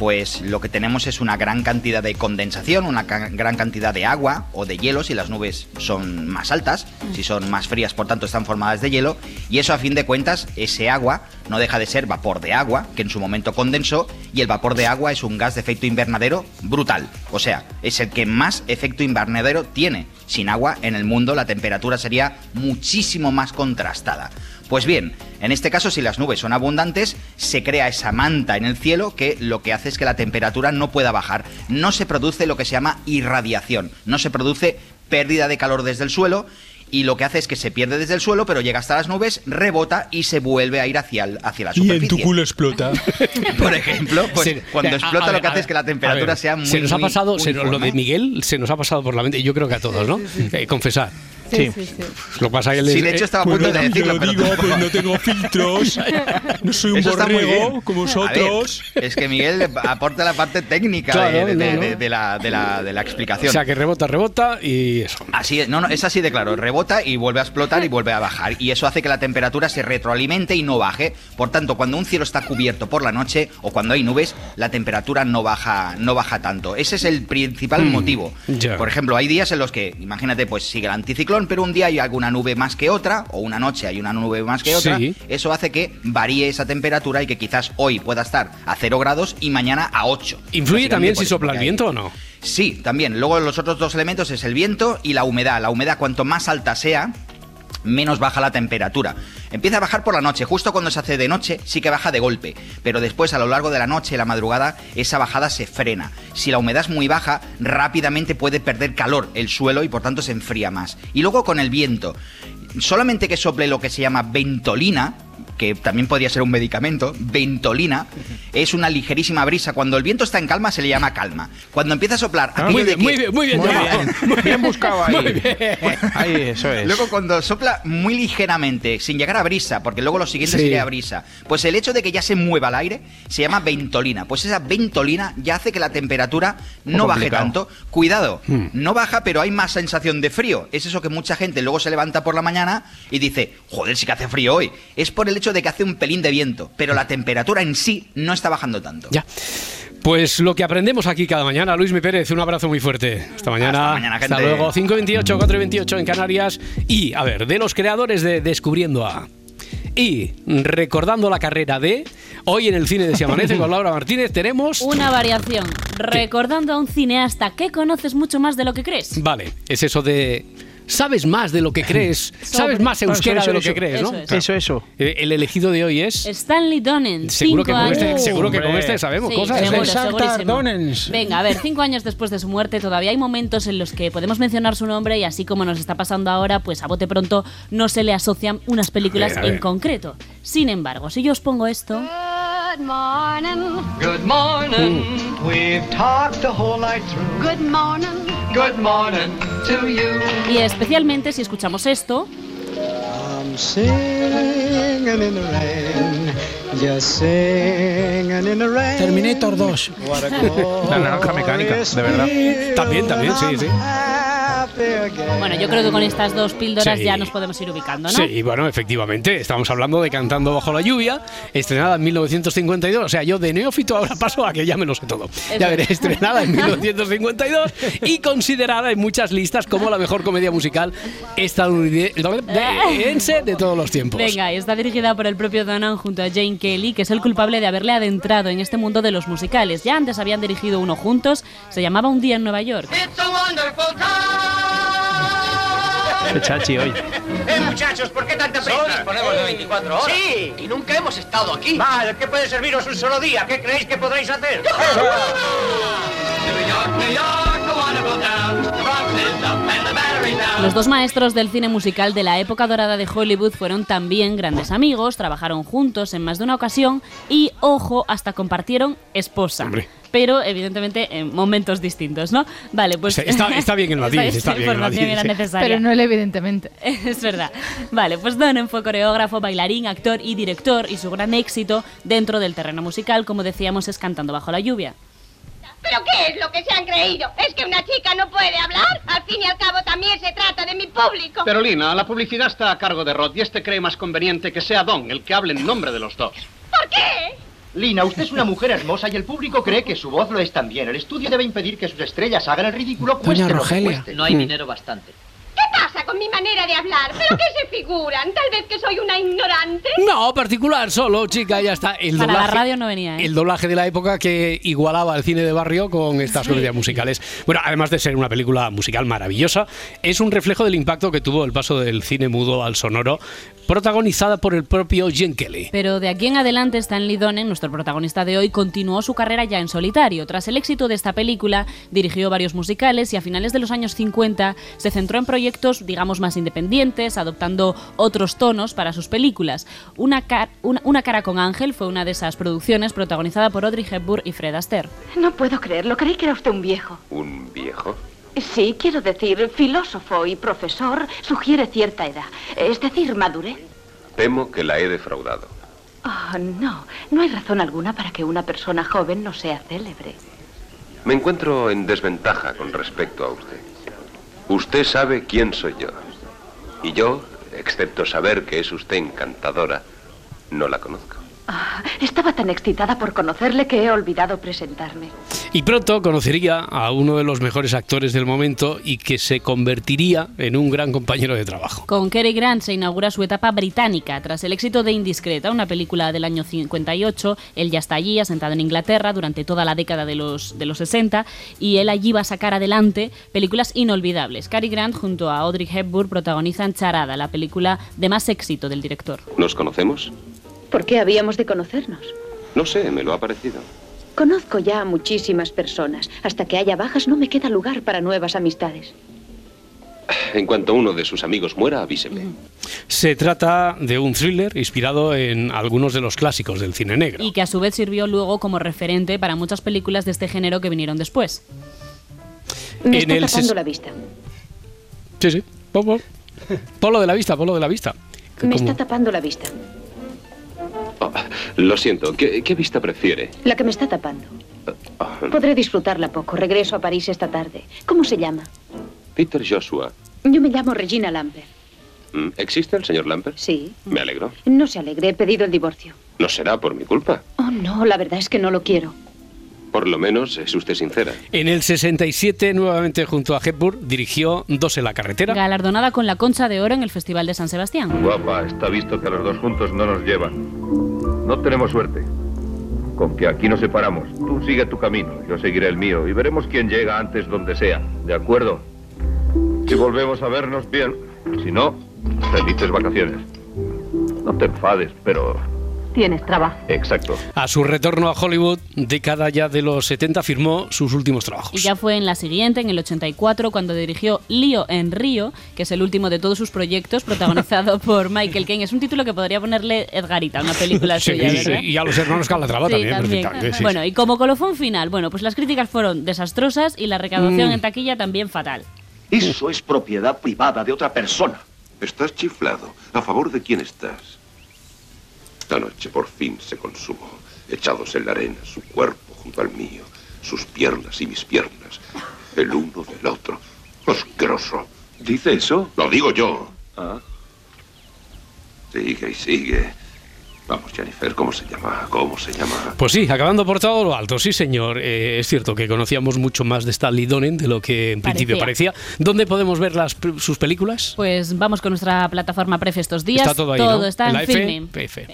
pues lo que tenemos es una gran cantidad de condensación, una ca- gran cantidad de agua o de hielo si las nubes son más altas, si son más frías, por tanto están formadas de hielo, y eso a fin de cuentas, ese agua no deja de ser vapor de agua, que en su momento condensó, y el vapor de agua es un gas de efecto invernadero brutal, o sea, es el que más efecto invernadero tiene. Sin agua en el mundo la temperatura sería muchísimo más contrastada. Pues bien, en este caso, si las nubes son abundantes, se crea esa manta en el cielo que lo que hace es que la temperatura no pueda bajar. No se produce lo que se llama irradiación, no se produce pérdida de calor desde el suelo. Y lo que hace es que se pierde desde el suelo, pero llega hasta las nubes, rebota y se vuelve a ir hacia, el- hacia la Y en superficie. tu culo explota. <laughs> Por ejemplo, pues Se- cuando explota a lo que hace es que la temperatura ver, sea muy Se nos ha muy pasado, se- lo de Miguel se nos ha pasado por la mente, y yo creo que a todos, ¿no? Eh, confesar. Sí, sí, sí. Lo que pasa es que de hecho eh, estaba a Pues punto no, de lo pero digo, pues no tengo filtros. <laughs> No soy un Eso borrego como ver, vosotros. es que Miguel aporta la parte técnica Claro, de, de- de- no, no. de- de la, de la- de la explicación. O sea, que rebota, rebota y eso. Así es, no, no, es así de claro, rebota y vuelve a explotar y vuelve a bajar. Y eso hace que la temperatura se retroalimente y no baje. Por tanto, cuando un cielo está cubierto por la noche o cuando hay nubes, la temperatura no baja, no baja tanto. Ese es el principal Mm, motivo. Por ejemplo, hay días en los que, imagínate, pues sigue el anticiclón, pero un día hay alguna nube más que otra, o una noche hay una nube más que otra. Sí. Eso hace que varíe esa temperatura y que quizás hoy pueda estar a 0 grados y mañana a 8. ¿Influye también si sopla el viento o no? Sí, también. Luego los otros dos elementos es el viento y la humedad. La humedad cuanto más alta sea, menos baja la temperatura. Empieza a bajar por la noche, justo cuando se hace de noche sí que baja de golpe, pero después a lo largo de la noche la madrugada esa bajada se frena. Si la humedad es muy baja, rápidamente puede perder calor el suelo y por tanto se enfría más. Y luego con el viento, solamente que sople lo que se llama ventolina, que también podría ser un medicamento, ventolina, es una ligerísima brisa. Cuando el viento está en calma se le llama calma. Cuando empieza a soplar... Ah, muy de bien, que- muy bien, muy bien, <laughs> Muy bien, bien buscado ahí. <laughs> Muy bien. Ahí, eso es. Luego cuando sopla muy ligeramente, sin llegar a brisa, porque luego lo siguiente Sí. sería brisa, pues el hecho de que ya se mueva el aire se llama ventolina. Pues esa ventolina ya hace que la temperatura no baje tanto. Cuidado, Hmm. no baja, pero hay más sensación de frío. Es eso que mucha gente luego se levanta por la mañana y dice, joder, sí que hace frío hoy. Es por el hecho de que hace un pelín de viento, pero la temperatura en sí no está bajando tanto. Ya. Pues lo que aprendemos aquí cada mañana, Luis Mi Pérez, un abrazo muy fuerte. Hasta mañana. Hasta mañana, gente. luego, 5.28, 4.28 en Canarias. Y, a ver, de los creadores de Descubriendo a. Y recordando la carrera de. Hoy en el cine de Si Amanece con Laura Martínez tenemos. Una variación. Recordando a un cineasta que conoces mucho más de lo que crees. Vale, es eso de. Sabes más de lo que <laughs> crees, sabes más euskera Eso, de lo que crees, ¿no? eso Eso, eso. Eh, El elegido de hoy es... Stanley Donen. Seguro que, cinco con este, años- seguro que con este sabemos Sí, cosas. seguro, segurísimo. Venga, a ver, cinco años después de su muerte todavía hay momentos en los que podemos mencionar su nombre y así como nos está pasando ahora, pues a bote pronto no se le asocian unas películas A ver, a ver. en concreto. Sin embargo, si yo os pongo esto... Good morning. Good morning. We've talked the whole night through. Good morning. Good morning to you. Y especialmente si escuchamos esto, I'm singing in the rain. Just singing in the rain. Terminator 2. What a <laughs> La naranja mecánica, de verdad. También, también, sí, sí. Bueno, yo creo que con estas dos píldoras Sí. ya nos podemos ir ubicando, ¿no? Sí, y bueno, efectivamente, estamos hablando de Cantando bajo la lluvia, estrenada en 1952. O sea, yo de neófito ahora paso a que ya me lo sé todo. Ya veré, estrenada en <laughs> 1952 y considerada en muchas listas como la mejor comedia musical estadounidense de todos los tiempos. Venga, y está dirigida por el propio Donan junto a Jane Kelly, que es el culpable de haberle adentrado en este mundo de los musicales. Ya antes habían dirigido uno juntos, se llamaba Un día en Nueva York. Qué chachi hoy. Eh, muchachos, ¿por qué tanta prisa? Solo disponemos de 24 horas. Sí. Y nunca hemos estado aquí. Mal, ¿qué puede serviros un solo día? ¿Qué creéis que podréis hacer? Los dos maestros del cine musical de la época dorada de Hollywood fueron también grandes amigos, trabajaron juntos en más de una ocasión y, ojo, hasta compartieron esposa. Pero evidentemente en momentos distintos, ¿no? Vale, pues. Está- está bien el <laughs> matiz, está bien el información matiz, era necesaria. Pero no él, evidentemente. <laughs> Es verdad. Vale, pues Donen fue coreógrafo, bailarín, actor y director y su gran éxito dentro del terreno musical, como decíamos, es Cantando bajo la lluvia. ¿Pero qué es lo que se han creído? ¿Es que una chica no puede hablar? Al fin y al cabo también se trata de mi público. Pero Lina, la publicidad está a cargo de Rod y este cree más conveniente que sea Don el que hable en nombre de los dos. ¿Por qué? Lina, usted es una mujer hermosa y el público cree que su voz lo es también. El estudio debe impedir que sus estrellas hagan el ridículo, cueste lo que cueste. No hay dinero bastante. ¿Qué pasa con mi manera de hablar? ¿Pero qué se figuran? ¿Tal vez que soy una ignorante? No, particular, solo, chica, ya está. El Para la doblaje, radio no venía, ¿eh? El doblaje de la época que igualaba al cine de barrio con estas comedias musicales. Bueno, además de ser una película musical maravillosa, es un reflejo del impacto que tuvo el paso del cine mudo al sonoro, protagonizada por el propio Gene Kelly. Pero de aquí en adelante Stanley Donen, nuestro protagonista de hoy, continuó su carrera ya en solitario. Tras el éxito de esta película, dirigió varios musicales y a finales de los años 50 se centró en proyectos, digamos, más independientes, adoptando otros tonos para sus películas. Una, ca- una, Una cara con Ángel fue una de esas producciones protagonizada por Audrey Hepburn y Fred Astaire. No puedo creerlo, creí que era usted un viejo. ¿Un viejo? Sí, quiero decir, filósofo y profesor sugiere cierta edad. Es decir, madurez. Temo que la he defraudado. Oh, no, no hay razón alguna para que una persona joven no sea célebre. Me encuentro en desventaja con respecto a usted. Usted sabe quién soy yo. Y yo, excepto saber que es usted encantadora, no la conozco. Ah, estaba tan excitada por conocerle que he olvidado presentarme. Y pronto conocería a uno de los mejores actores del momento y que se convertiría en un gran compañero de trabajo. Con Cary Grant se inaugura su etapa británica. Tras el éxito de Indiscreta, una película del año 58, él ya está allí, asentado en Inglaterra, durante toda la década de los, de los 60, y él allí va a sacar adelante películas inolvidables. Cary Grant junto a Audrey Hepburn protagonizan Charada, la película de más éxito del director. ¿Nos conocemos? ¿Por qué habíamos de conocernos? No sé, me lo ha parecido. Conozco ya a muchísimas personas. Hasta que haya bajas no me queda lugar para nuevas amistades. En cuanto uno de sus amigos muera, avíseme. Se trata de un thriller inspirado en algunos de los clásicos del cine negro. Y que a su vez sirvió luego como referente para muchas películas de este género que vinieron después. Me En está el tapando la vista. Sí, sí. <laughs> Ponlo de la vista, ponlo de la vista. Me está tapando la vista. Lo siento, ¿qué, qué vista prefiere? La que me está tapando. Podré disfrutarla poco. Regreso a París esta tarde. ¿Cómo se llama? Peter Joshua. Yo me llamo Regina Lambert. Mm, ¿Existe el señor Lampert? Sí. Me alegro. No se alegre, he pedido el divorcio. No será por mi culpa. Oh, no, la verdad es que no lo quiero. Por lo menos es usted sincera. En el 67, nuevamente junto a Hepburn, dirigió Dos en la carretera. Galardonada con la Concha de Oro en el Festival de San Sebastián. Guapa, está visto que los dos juntos no nos llevan. No tenemos suerte. Con que aquí nos separamos. Tú sigue tu camino, yo seguiré el mío y veremos quién llega antes donde sea. ¿De acuerdo? Si volvemos a vernos, bien. Si no, felices vacaciones. No te enfades, pero... Tienes trabajo. Exacto. A su retorno a Hollywood, década ya de los 70, firmó sus últimos trabajos. Y ya fue en la siguiente, en el 84, cuando dirigió Lío en Río, que es el último de todos sus proyectos, protagonizado <laughs> por Michael Caine. Es un título que podría ponerle Edgarita, una película Sí, suya, sí, y a los hermanos Calatrava Sí, también, también. perfectamente, sí, bueno, sí. y como colofón final, bueno, pues las críticas fueron desastrosas y la recaudación Mm. en taquilla también fatal. Eso es propiedad privada de otra persona. Estás chiflado. ¿A favor de quién estás? Esta noche por fin se consumó. Echados en la arena, su cuerpo junto al mío, sus piernas y mis piernas, el uno del otro. Asqueroso. ¿Dice eso? Lo digo yo. Ah. Sigue y sigue. Vamos, Jennifer, ¿cómo se llama? ¿Cómo se llama? Pues sí, acabando por todo lo alto, sí señor. Eh, es cierto que conocíamos mucho más de Stanley Donen de lo que en principio parecía. ¿Dónde podemos ver las, sus películas? Pues vamos con nuestra plataforma Prefe estos días. Está todo ahí, ¿no? está En en, F.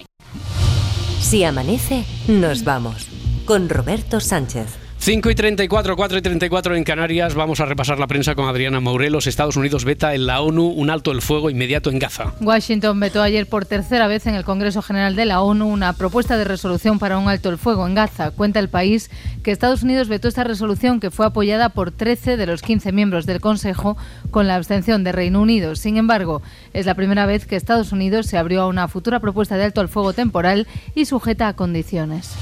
Si amanece, nos vamos. Con Roberto Sánchez. 5 y 34, 4 y 34 en Canarias. Vamos a repasar la prensa con Adriana Morelos. Estados Unidos veta en la ONU un alto el fuego inmediato en Gaza. Washington vetó ayer por tercera vez en el Congreso General de la ONU una propuesta de resolución para un alto el fuego en Gaza. Cuenta el país que Estados Unidos vetó esta resolución que fue apoyada por 13 de los 15 miembros del Consejo con la abstención de Reino Unido. Sin embargo, es la primera vez que Estados Unidos se abrió a una futura propuesta de alto el fuego temporal y sujeta a condiciones.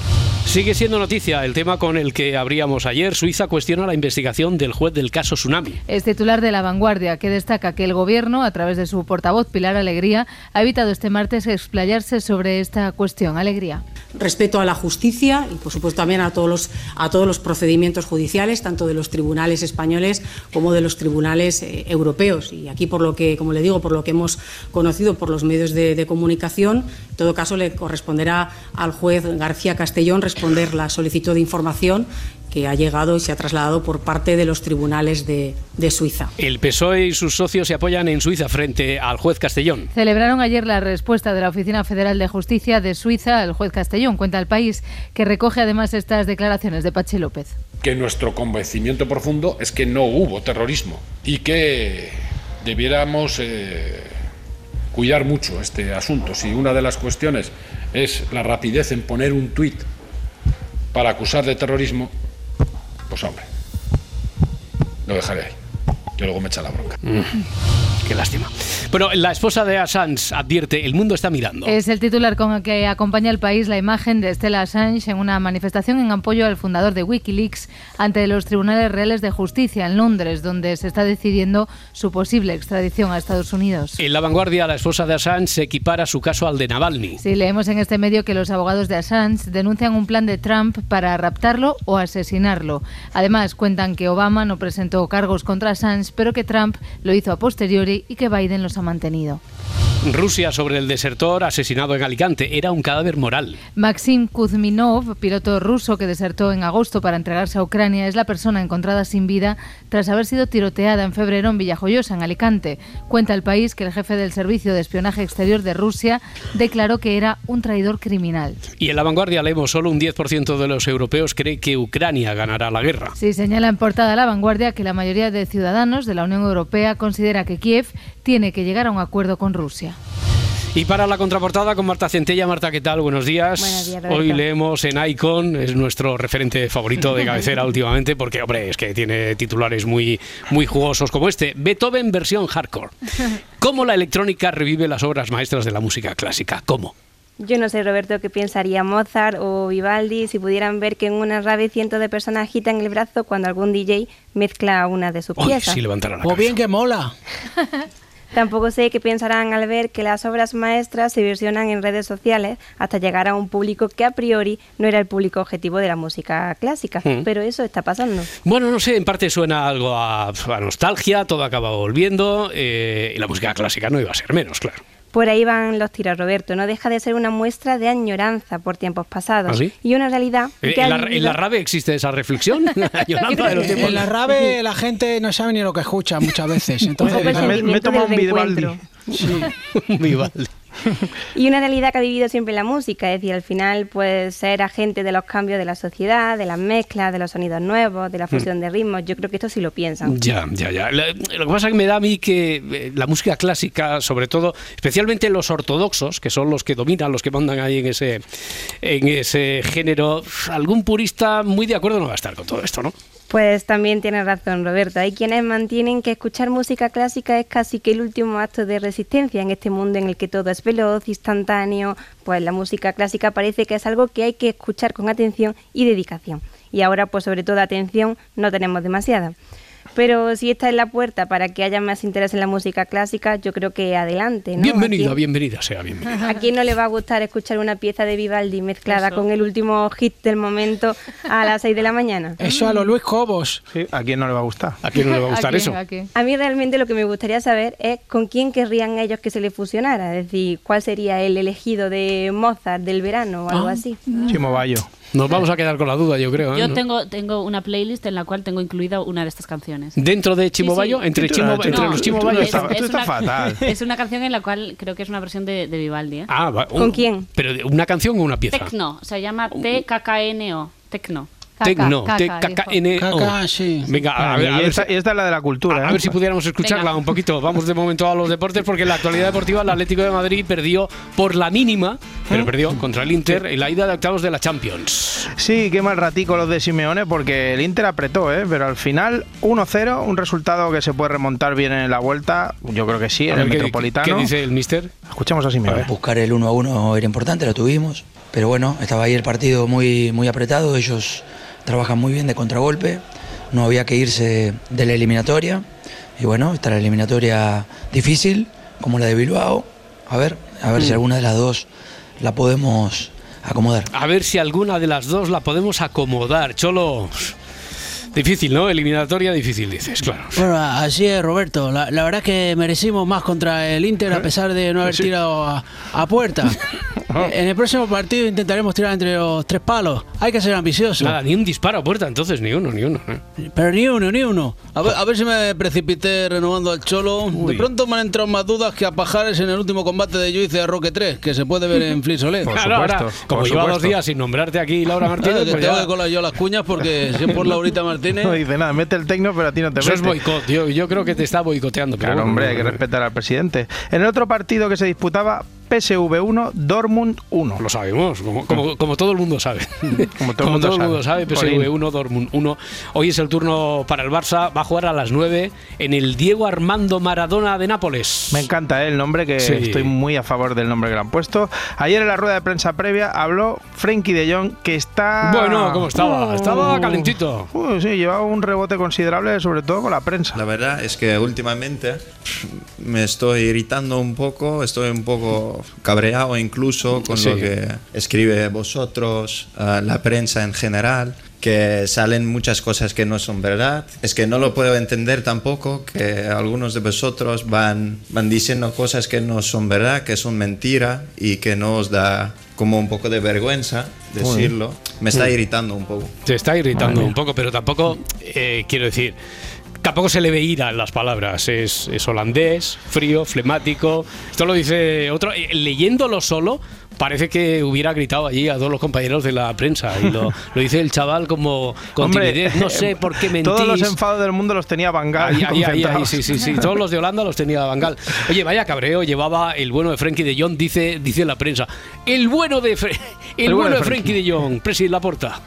Sigue siendo noticia el tema con el que abríamos ayer. Suiza cuestiona la investigación del juez del caso Tsunami. Es titular de La Vanguardia, que destaca que el Gobierno, a través de su portavoz Pilar Alegría, ha evitado este martes explayarse sobre esta cuestión. Alegría. respeto a la justicia y por supuesto también a todos los a todos los procedimientos judiciales tanto de los tribunales españoles como de los tribunales eh, europeos y aquí por lo que como le digo por lo que hemos conocido por los medios de, de comunicación en todo caso le corresponderá al juez García Castellón responder la solicitud de información que ha llegado y se ha trasladado por parte de los tribunales de, de Suiza. El PSOE y sus socios se apoyan en Suiza frente al juez Castellón. Celebraron ayer la respuesta de la Oficina Federal de Justicia de Suiza al juez Castellón, cuenta el país, que recoge además estas declaraciones de Pachi López. que nuestro convencimiento profundo es que no hubo terrorismo y que debiéramos eh, cuidar mucho este asunto. Si una de las cuestiones es la rapidez en poner un tuit para acusar de terrorismo, pues hombre, lo dejaré ahí. Yo luego me echa la bronca. Mm, qué lástima. Bueno, la esposa de Assange advierte, el mundo está mirando. Es el titular con el que acompaña el país la imagen de Stella Assange en una manifestación en apoyo al fundador de Wikileaks ante los tribunales reales de justicia en Londres, donde se está decidiendo su posible extradición a Estados Unidos. En la vanguardia, la esposa de Assange se equipara su caso al de Navalny. Sí, leemos en este medio que los abogados de Assange denuncian un plan de Trump para raptarlo o asesinarlo. Además, cuentan que Obama no presentó cargos contra Assange, pero que Trump lo hizo a posteriori y que Biden los ha mantenido. Rusia sobre el desertor asesinado en Alicante. Era un cadáver moral. Maxim Kuzminov, piloto ruso que desertó en agosto para entregarse a Ucrania, es la persona encontrada sin vida tras haber sido tiroteada en febrero en Villajoyosa, en Alicante. Cuenta el país que el jefe del Servicio de Espionaje Exterior de Rusia declaró que era un traidor criminal. Y en la vanguardia leemos, solo un 10% de los europeos cree que Ucrania ganará la guerra. Sí, señala en portada La Vanguardia que la mayoría de ciudadanos de la Unión Europea considera que Kiev tiene que llegar a un acuerdo con Rusia. Y para la contraportada con Marta Centella. Marta, ¿qué tal? Buenos días. Buenos días. Hoy leemos en Icon, es nuestro referente favorito de <laughs> cabecera últimamente, porque, hombre, es que tiene titulares muy, muy jugosos como este. Beethoven versión hardcore. <laughs> ¿Cómo la electrónica revive las obras maestras de la música clásica? ¿Cómo? Yo no sé, Roberto, qué pensaría Mozart o Vivaldi si pudieran ver que en una rave cientos de personas agitan el brazo cuando algún DJ mezcla una de sus Uy, piezas. sí levantará la O bien que mola. <laughs> Tampoco sé qué pensarán al ver que las obras maestras se versionan en redes sociales hasta llegar a un público que a priori no era el público objetivo de la música clásica. Mm. Pero eso está pasando. Bueno, no sé, en parte suena algo a, a nostalgia, todo acaba volviendo, eh, y la música clásica no iba a ser menos, claro. Por ahí van los tiros, Roberto. No deja de ser una muestra de añoranza por tiempos pasados. ¿Ah, sí? Y una realidad Eh, que ¿En la, en vivido- la rave existe esa reflexión? <laughs> <laughs> Añoranza de los tiempos. En la rave la gente no sabe ni lo que escucha muchas veces. Entonces, Me, me he sentimiento tomado del un Vivaldi. reencuentro. <laughs> Un Vivaldi. <laughs> y una realidad que ha vivido siempre la música, es decir, al final pues ser agente de los cambios de la sociedad, de las mezclas, de los sonidos nuevos, de la fusión de ritmos, yo creo que esto sí lo piensan. Ya, ya, ya. Lo que pasa es que me da a mí que eh, la música clásica, sobre todo, especialmente los ortodoxos, que son los que dominan, los que mandan ahí en ese, en ese género, algún purista muy de acuerdo no va a estar con todo esto, ¿no? Pues también tiene razón Roberto. Hay quienes mantienen que escuchar música clásica es casi que el último acto de resistencia en este mundo en el que todo es veloz, instantáneo. Pues la música clásica parece que es algo que hay que escuchar con atención y dedicación. Y ahora pues sobre todo atención no tenemos demasiada. Pero si esta es la puerta para que haya más interés en la música clásica, yo creo que adelante. ¿no? Bienvenida, ¿A quién- bienvenida sea, bienvenida. ¿A quién no le va a gustar escuchar una pieza de Vivaldi mezclada con el último hit del momento a las 6 de la mañana? Eso a lo Luis Cobos. Sí, ¿a quién no le va a gustar? ¿A quién no le va a gustar eso? A mí realmente lo que me gustaría saber es con quién querrían ellos que se le fusionara, es decir, cuál sería el elegido de Mozart del verano o algo Ah. así. Chimo Bayo. Nos vamos a quedar con la duda, yo creo. ¿eh? Yo ¿No? tengo, tengo una playlist en la cual tengo incluida una de estas canciones. Dentro de Chimo Sí, sí. Bayo, entre, Chimo, tú- los Chimo tú Bayo. estás- está- tú estás fatal. <laughs> Es una canción en la cual creo que es una versión de, de Vivaldi. ¿eh? Ah, va- ¿Con quién? Pero de una canción o una pieza. Tecno, se llama TKKNO. Tecno. Tecno, T-K-K-N-O. Caca, sí. Venga, a, ver, a y ver esta, si- y esta es la de la cultura. a ¿eh? ver si pudiéramos escucharla Venga. un poquito. Vamos de momento a los deportes porque en la actualidad deportiva el Atlético de Madrid perdió por la mínima, pero perdió contra el Inter en la ida de octavos de la Champions. Sí, qué mal ratico los de Simeone porque el Inter apretó, ¿eh? pero al final 1-0, un resultado que se puede remontar bien en la vuelta, yo creo que sí, A en el ver, ¿qué- Metropolitano. ¿Qué dice el mister? Escuchamos a Simeone. Buscar el 1 a 1 era importante, lo tuvimos, pero bueno, estaba ahí el partido muy, muy apretado, ellos trabajan muy bien de contragolpe, no había que irse de la eliminatoria, y bueno, está la eliminatoria difícil, como la de Bilbao, a ver, a ver si Mm. alguna de las dos la podemos acomodar. A ver si alguna de las dos la podemos acomodar. Cholo. Difícil, ¿no? Eliminatoria difícil, dices, claro. Bueno, así es, Roberto. La, la verdad es que merecimos más contra el Inter a pesar de no haber tirado a, a puerta. <laughs> <laughs> en el próximo partido intentaremos tirar entre los tres palos. Hay que ser ambicioso. Nada, ni un disparo a puerta, entonces, ni uno, ni uno. ¿eh? Pero ni uno, ni uno. A ver, a ver si me precipité renovando al Cholo. De pronto me han entrado más dudas que a Pajares en el último combate de Juice a Roque 3, que se puede ver en Flisolé. <laughs> Claro, ahora, como lleva dos días sin nombrarte aquí Laura Martínez, Claro, que pues tengo ya- que colar yo las cuñas porque si es por Laurita Martínez. <laughs> No dice nada, mete el tecno, pero a ti no te Eso es boicot, yo, yo creo que te está boicoteando. pero Claro, bueno, hombre, hay que respetar al presidente. En el otro partido que se disputaba, PSV 1, Dortmund 1. Lo sabemos, como, como- como todo el mundo sabe. <laughs> Como todo el mundo sabe. PSV Jolín. 1, Dortmund 1. Hoy es el turno para el Barça, va a jugar a las 9 en el Diego Armando Maradona de Nápoles. Me encanta ¿eh? el nombre, que Sí. estoy muy a favor del nombre que le han puesto. Ayer en la rueda de prensa previa habló Frenkie de Jong, que está... Bueno, ¿cómo estaba? Estaba calentito. Uh, sí, llevaba un rebote considerable, sobre todo con la prensa. La verdad es que últimamente me estoy irritando un poco, estoy un poco cabreado incluso con Sí. lo que escribe vosotros, eh, la prensa en general, que salen muchas cosas que no son verdad. Es que no lo puedo entender tampoco que algunos de vosotros van, van diciendo cosas que no son verdad, que son mentira y que no os da como un poco de vergüenza decirlo. Me está Mm. irritando un poco. Se está irritando Madre mía. un poco, pero tampoco, eh, quiero decir, tampoco se le ve ira en las palabras. Es, es holandés, frío, flemático. Esto lo dice otro. eh, Leyéndolo solo, parece que hubiera gritado allí a todos los compañeros de la prensa. Y lo, lo dice el chaval como con Hombre, timidez. No sé por qué mentís. Todos los enfados del mundo los tenía Van Gaal Ahí, ahí, ahí, sí, sí, sí. Todos los de Holanda los tenía Bangal. Oye, vaya cabreo llevaba el bueno de Frenkie de Jong, dice, dice la prensa. El bueno de, Fre- el bueno de Frenkie de Jong, Presi Laporta.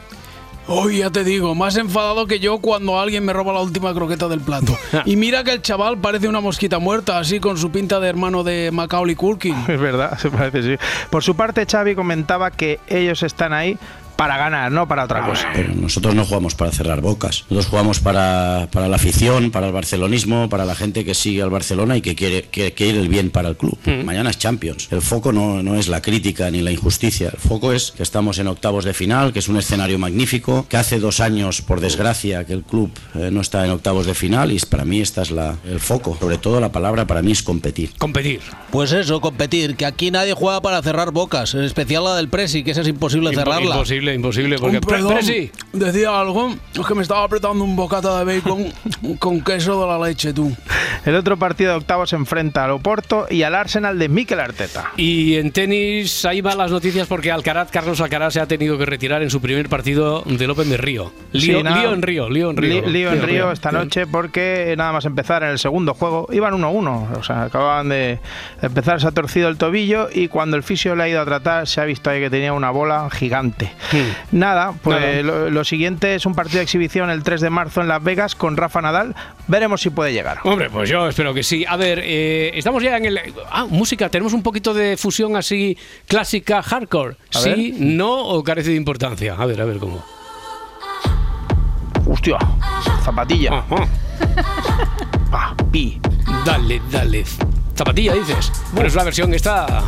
Hoy ya te digo, más enfadado que yo cuando alguien me roba la última croqueta del plato. <laughs> y mira que el chaval parece una mosquita muerta, así con su pinta de hermano de Macaulay Culkin. <laughs> Es verdad, se <laughs> parece, sí. Por su parte, Xavi comentaba que ellos están ahí para ganar, no para otra cosa. Pero nosotros no jugamos para cerrar bocas. Nosotros jugamos para, para la afición, para el barcelonismo, para la gente que sigue al Barcelona y que quiere, que quiere el bien para el club. Mañana es Champions. El foco no, no es la crítica ni la injusticia. El foco es que estamos en octavos de final, que es un escenario magnífico, que hace dos años, por desgracia, que el club eh, no está en octavos de final y para mí esta es la, el foco. Sobre todo la palabra para mí es competir. Competir. Pues eso, competir, que aquí nadie juega para cerrar bocas, en especial la del Presi, que esa es imposible Impo- cerrarla. Imposible imposible, imposible. Porque, perdón, pero sí. decía algo, es que me estaba apretando un bocata de bacon <laughs> con queso de la leche, tú. El otro partido de octavos se enfrenta al Oporto y al Arsenal de Mikel Arteta. Y en tenis, ahí van las noticias porque Alcaraz, Carlos Alcaraz se ha tenido que retirar en su primer partido del Open de Río. Lío, Sí, lío en Río, lío en Río. Li- lío en Río esta noche porque nada más empezar en el segundo juego iban 1-1, o sea, acababan de empezar, se ha torcido el tobillo y cuando el fisio le ha ido a tratar se ha visto ahí que tenía una bola gigante. Nada, pues Nada. Lo, lo siguiente es un partido de exhibición el 3 de marzo en Las Vegas con Rafa Nadal, veremos si puede llegar. Hombre, pues yo espero que sí. A ver, eh, estamos ya en el... Ah, música, tenemos un poquito de fusión así clásica hardcore. A ¿Sí, no o carece de importancia? A ver, a ver cómo. Hostia, zapatilla. Ajá. Pa, pi. Dale, dale. Zapatilla, dices. Bueno, es la versión esta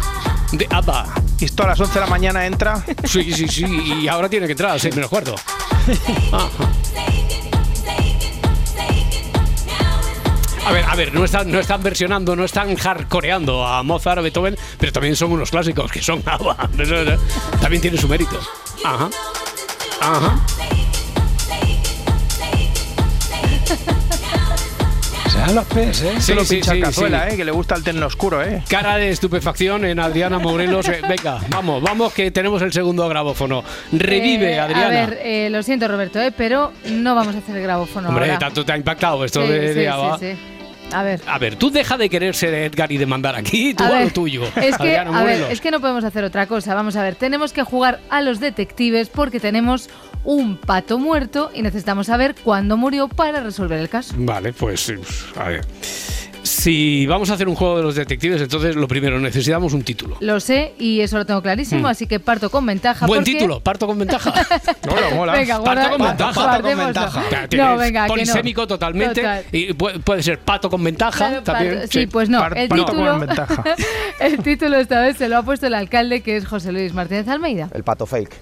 de ABBA. Y esto a las 11 de la mañana entra. Sí, sí, sí. Y ahora tiene que entrar a 6 menos cuarto. Ajá. A ver, a ver, no están, no están versionando, no están hardcoreando a Mozart o Beethoven, pero también son unos clásicos que son <laughs> ABBA. También tiene su mérito. Ajá. Ajá. Sean los pes, ¿eh? Sí, Solo sí, pincha sí, cazuela, sí. ¿eh? Que le gusta el terno oscuro, ¿eh? Cara de estupefacción en Adriana Morelos. <laughs> Venga, vamos, vamos, que tenemos el segundo grabófono. Revive, Eh, Adriana. A ver, eh, lo siento, Roberto, eh, pero no vamos a hacer el grabófono Hombre, ahora. tanto te ha impactado esto Sí, de, sí, de sí. A ver. A ver, tú deja de querer ser Edgar y de mandar aquí, tú A a, ver, lo tuyo. <laughs> Es que, Adriana a ver, Morelos. es que no podemos hacer otra cosa. Vamos a ver, tenemos que jugar a los detectives porque tenemos un pato muerto y necesitamos saber cuándo murió para resolver el caso. Vale, pues eh, a ver. Si vamos a hacer un juego de los detectives, entonces lo primero necesitamos un título. Lo sé y eso lo tengo clarísimo, Hmm. así que parto con ventaja. Buen porque- título, parto con ventaja. <laughs> Mola, mola. Venga, guarda- Parto con ventaja. guardémoslo. O sea, No, tienes venga, que no. polisémico totalmente. Total. Y puede, ser pato con ventaja Claro, también. pato- sí, pues no. Par- el, parto título, con ventaja. <laughs> el título esta vez se lo ha puesto el alcalde, que es José Luis Martínez Almeida. El pato fake.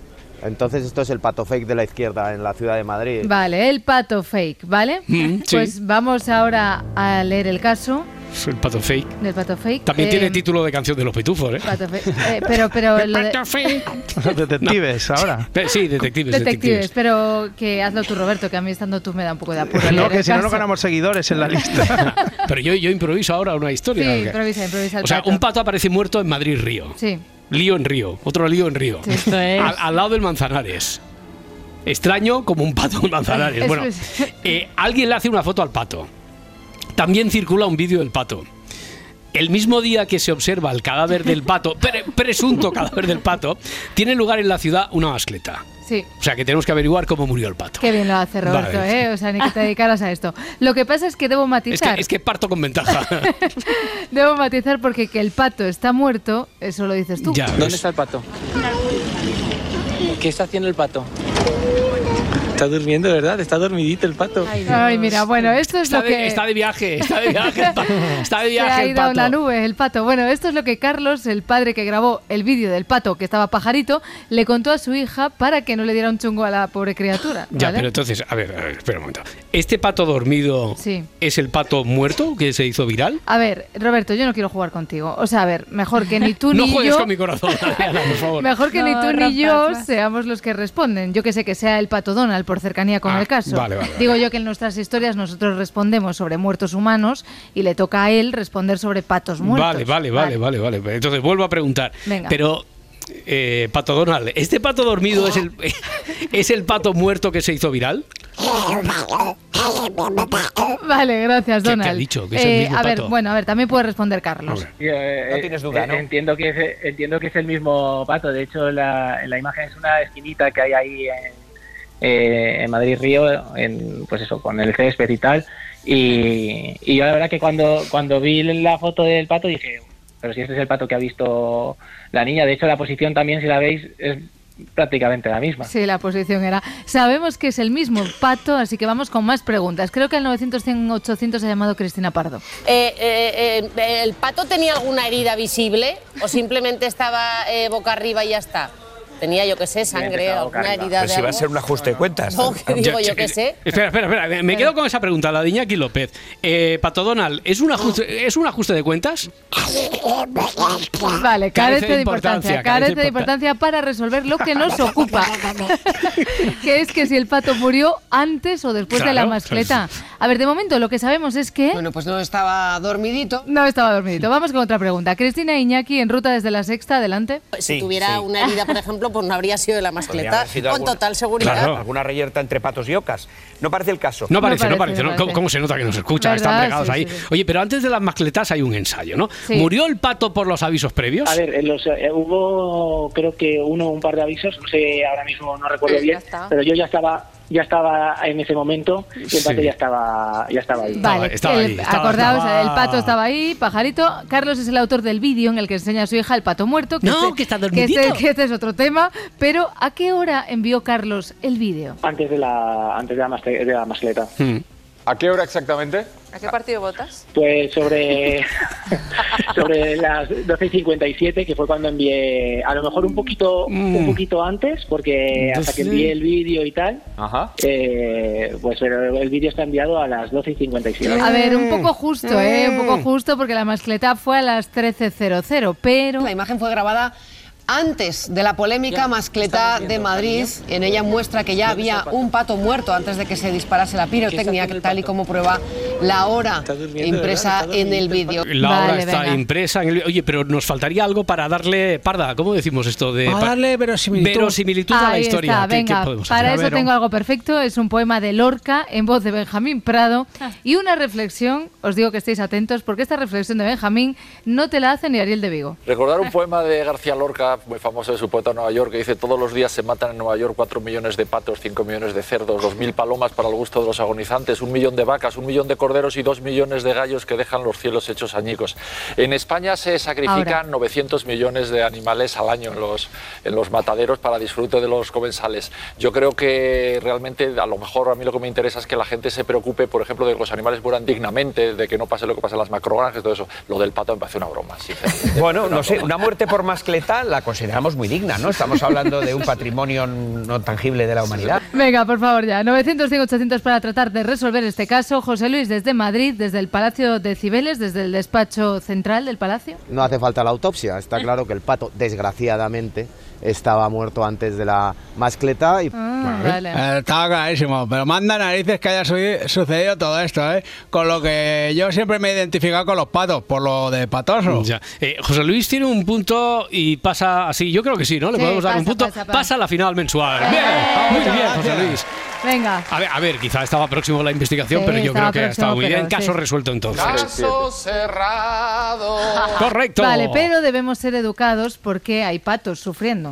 Entonces esto es el pato fake de la izquierda en la ciudad de Madrid. Vale, el pato fake, ¿vale? Mm, sí. Pues vamos ahora a leer el caso el pato fake. del pato fake. También Eh, tiene título de canción de los pitufos, ¿eh? pato fake. Eh, pero, pero <laughs> lo de- <laughs> Los detectives, ahora. Eh, Sí, detectives, detectives, detectives. pero que hazlo tú, Roberto, que a mí estando tú me da un poco de apuro. No, que el si no, no ganamos seguidores en la lista. <laughs> Pero yo, yo improviso ahora una historia. Sí, improvisa, improvisa el O sea, pato. un pato aparece muerto en Madrid-Río. Sí. Lío en Río, otro lío en Río. Esto es- Al, al lado del Manzanares. Extraño como un pato en Manzanares. Bueno, eh, alguien le hace una foto al pato. También circula un vídeo del pato. El mismo día que se observa el cadáver del pato, pre- presunto cadáver del pato, tiene lugar en la ciudad una mascleta. Sí. O sea que tenemos que averiguar cómo murió el pato. Qué bien lo hace Roberto, Vale. ¿eh? O sea, ni que te dedicaras a esto. Lo que pasa es que debo Es matizar. que, es que parto con ventaja. <laughs> Debo matizar porque que el pato está muerto, eso lo dices tú. Ya. ¿Dónde está el pato? ¿Qué está haciendo el pato? Está durmiendo, ¿verdad? Está dormidito el pato. Ay, mira, bueno, esto es Está lo de, que... está de viaje, está de viaje, el pato. <laughs> está de Se viaje ha el ido a pato. una nube el pato. Bueno, esto es lo que Carlos, el padre que grabó el vídeo del pato que estaba pajarito, le contó a su hija para que no le diera un chungo a la pobre criatura. Ya, pero entonces, a ver, a ver, espera un momento. ¿Este pato dormido Sí. es el pato muerto que se hizo viral? A ver, Roberto, yo no quiero jugar contigo. O sea, a ver, mejor que ni tú <laughs> no ni juegues yo. con mi corazón, Adriana, por favor. <laughs> Mejor que ni No, tú ni yo seamos los que responden. Yo que sé que sea el pato Donald por cercanía con Ah, el caso. vale, vale, vale. Digo yo que en nuestras historias nosotros respondemos sobre muertos humanos y le toca a él responder sobre patos muertos. Vale, vale, vale, vale, vale. Entonces vuelvo a preguntar. Venga. Pero, eh, Pato Donald, ¿este pato dormido es el, <laughs> es el pato muerto que se hizo viral? Vale, gracias, ¿Qué- qué Donald. ha dicho? Que es el mismo a ver, no bueno, a ver, también puede responder Carlos. no tienes duda, ¿no? Entiendo que, es, entiendo que es el mismo pato. De hecho, la, en la imagen es una esquinita que hay ahí en, eh, en Madrid Río, en, pues eso, con el césped y tal. Y, y yo la verdad que cuando, cuando vi la foto del pato dije, pero si este es el pato que ha visto la niña, de hecho la posición también, si la veis, es prácticamente la misma. Sí, la posición era. Sabemos que es el mismo pato, así que vamos con más preguntas. Creo que al 900 100 800 ha llamado Cristina Pardo. Eh, eh, eh, ¿El pato tenía alguna herida visible o simplemente estaba eh, boca arriba y ya está? Tenía, yo qué sé, sangre, alguna herida Pero de si va a ser un ajuste de cuentas. <laughs> No, que digo, yo qué sé. Espera, espera, espera. Me- quedo con esa pregunta, la de Iñaki López. Eh, Pato Donald, ¿es un ajuste, ¿es un ajuste de cuentas? Vale, carece de importancia, carece de importan- importancia para resolver lo que nos ocupa, <laughs> que es que si el pato murió antes o después de la mascleta. A ver, de momento lo que sabemos es que... Bueno, pues no estaba dormidito. No estaba dormidito. Vamos con otra pregunta. Cristina Iñaki, en ruta desde la sexta, adelante. Si tuviera una herida, por ejemplo, <laughs> pues no habría sido de la mascleta, con alguna- total seguridad. Alguna reyerta entre patos y ocas. No parece el caso. No parece, no parece. ¿no? ¿Cómo, cómo se nota que nos escuchan? Están pegados Sí, ahí. sí, sí. Oye, pero antes de las mascletas hay un ensayo, ¿no? Sí. ¿Murió el pato por los avisos previos? A ver, en los, eh, hubo creo que uno o un par de avisos, no sé, ahora mismo no recuerdo bien, pero yo ya estaba ya estaba en ese momento y el pato Sí. ya estaba ya estaba ahí. Vale, el- acordaos, el pato estaba ahí, pajarito. Carlos es el autor del vídeo en el que enseña a su hija el pato muerto. No, este- que está que dormidito. este, que este es otro tema. Pero ¿a qué hora envió Carlos el vídeo? Antes de la antes de la, mascle- de la mascleta. ¿A qué hora exactamente? ¿A qué partido votas? Pues sobre <laughs> <laughs> sobre las 12 y 57, que fue cuando envié, a lo mejor un poquito un poquito antes, porque hasta que envié el vídeo y tal, Ajá. eh, pues pero el vídeo está enviado a las 12 y 57. A ver, un poco justo, ¿eh? Un poco justo porque la mascleta fue a las 13.00, pero... La imagen fue grabada antes de la polémica mascleta de Madrid. En ella muestra que ya había un pato muerto antes de que se disparase la pirotecnia, tal y como prueba la hora impresa en el vídeo. La hora está impresa en el... Oye, pero nos faltaría algo para darle... Parda, ¿cómo decimos esto? De, Para darle verosimilitud. verosimilitud a la historia. está, ¿Qué- qué venga, podemos para hacer? eso tengo algo perfecto. Es un poema de Lorca en voz de Benjamín Prado y una reflexión. Os digo que estéis atentos porque esta reflexión de Benjamín no te la hace ni Ariel de Vigo. Recordar un poema de García Lorca, muy famoso de su poeta Nueva York, que dice: Todos los días se matan en Nueva York 4 millones de patos, 5 millones de cerdos, 2.000 palomas para el gusto de los agonizantes, un millón de vacas, un millón de corderos y 2 millones de gallos que dejan los cielos hechos añicos. En España se sacrifican Ahora. 900 millones de animales al año en los, en los mataderos para disfrute de los comensales. Yo creo que realmente, a lo mejor a mí lo que me interesa es que la gente se preocupe, por ejemplo, de que los animales mueran dignamente, de que no pase lo que pasa en las macrogranjas, todo eso. Lo del pato me parece una broma, sinceramente. Bueno, no sé, una muerte por mascleta la consideramos muy digna, ¿no? Estamos hablando de un patrimonio no tangible de la humanidad. Venga, por favor, ya. 900, 800 para tratar de resolver este caso. José Luis, desde Madrid, desde el Palacio de Cibeles, desde el despacho central del Palacio. No hace falta la autopsia, está claro que el pato, desgraciadamente, estaba muerto antes de la mascleta y... Ah, vale. Eh, Estaba clarísimo, pero manda narices que haya su- sucedido todo esto, ¿eh? Con lo que yo siempre me he identificado con los patos, por lo de patoso. Ya. Eh, José Luis tiene un punto y pasa así. Yo creo que sí, ¿no? Le Sí, podemos dar un punto. pasa, Pasa, pasa. a la final mensual. Bien, muy bien, José Luis. Venga. A ver, a ver, quizá estaba próximo la investigación, Sí, pero yo creo que ha próximo, estado muy bien. Caso sí. resuelto entonces. Caso cerrado. Correcto. Vale, pero debemos ser educados porque hay patos sufriendo.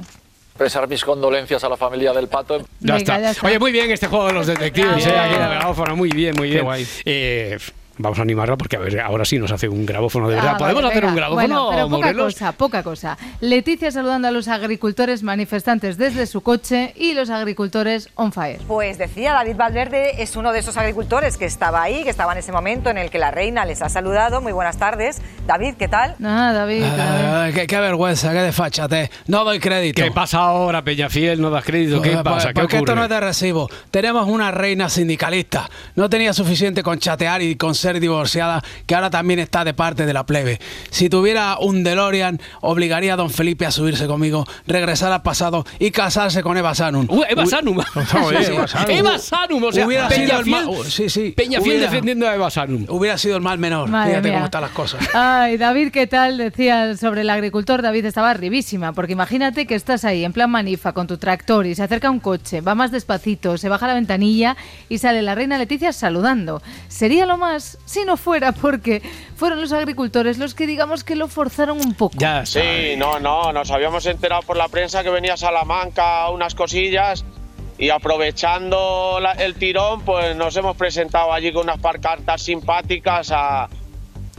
Expresar mis condolencias a la familia del pato. Ya, Venga, está. ya está. Oye, muy bien este juego de los detectives. Eh, aquí grabófono. Muy bien, muy Qué bien. guay. Eh, vamos a animarlo porque a ver, ahora sí nos hace un grabófono de verdad. Ah, ¿Podemos vale, hacer un venga. grabófono, Bueno, pero poca Morelos? cosa, poca cosa. Leticia saludando a los agricultores manifestantes desde su coche y los agricultores on fire. Pues decía, David Valverde es uno de esos agricultores que estaba ahí, que estaba en ese momento en el que la reina les ha saludado. Muy buenas tardes. David, ¿qué tal? Ah, David. Ah, qué, qué vergüenza, qué desfachate. No doy crédito. ¿Qué pasa ahora, Peñafiel? ¿No das crédito? ¿Qué Pues, pasa? ¿Qué porque esto ocurre? no es de recibo. Tenemos una reina sindicalista. No tenía suficiente con chatear y con ser divorciada, que ahora también está de parte de la plebe. Si tuviera un DeLorean, obligaría a don Felipe a subirse conmigo, regresar al pasado y casarse con Eva Sanum. Uh, Eva Uy- <laughs> Sanum. Sí, sí. Eva Sanum. Eva Sanum, o sea, hubiera sido el mal, uh, sí, sí. Peñafiel Hubiera- defendiendo a Eva Sanum. Hubiera sido el mal menor. Madre Fíjate mía. cómo están las cosas. Ay, David, ¿qué tal? Decía sobre el agricultor, David estaba arribísima, porque imagínate que estás ahí en plan manifa con tu tractor y se acerca un coche, va más despacito, se baja la ventanilla y sale la reina Leticia saludando. Sería lo más si no fuera porque fueron los agricultores los que digamos que lo forzaron un poco. Ya Sí, no, no, nos habíamos enterado por la prensa que venía a Salamanca unas cosillas y aprovechando la- el tirón, pues nos hemos presentado allí con unas parcartas simpáticas a,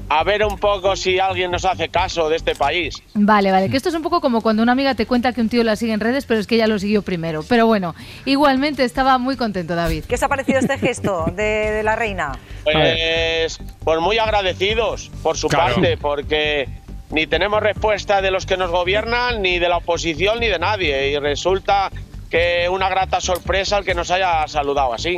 a ver un poco si alguien nos hace caso de este país. Vale, vale, que esto es un poco como cuando una amiga te cuenta que un tío la sigue en redes, pero es que ella lo siguió primero. Pero bueno, igualmente estaba muy contento David. ¿Qué os ha parecido este gesto de, de la reina? Pues, pues muy agradecidos por su Claro. parte, porque ni tenemos respuesta de los que nos gobiernan, ni de la oposición, ni de nadie. Y resulta que una grata sorpresa el que nos haya saludado así.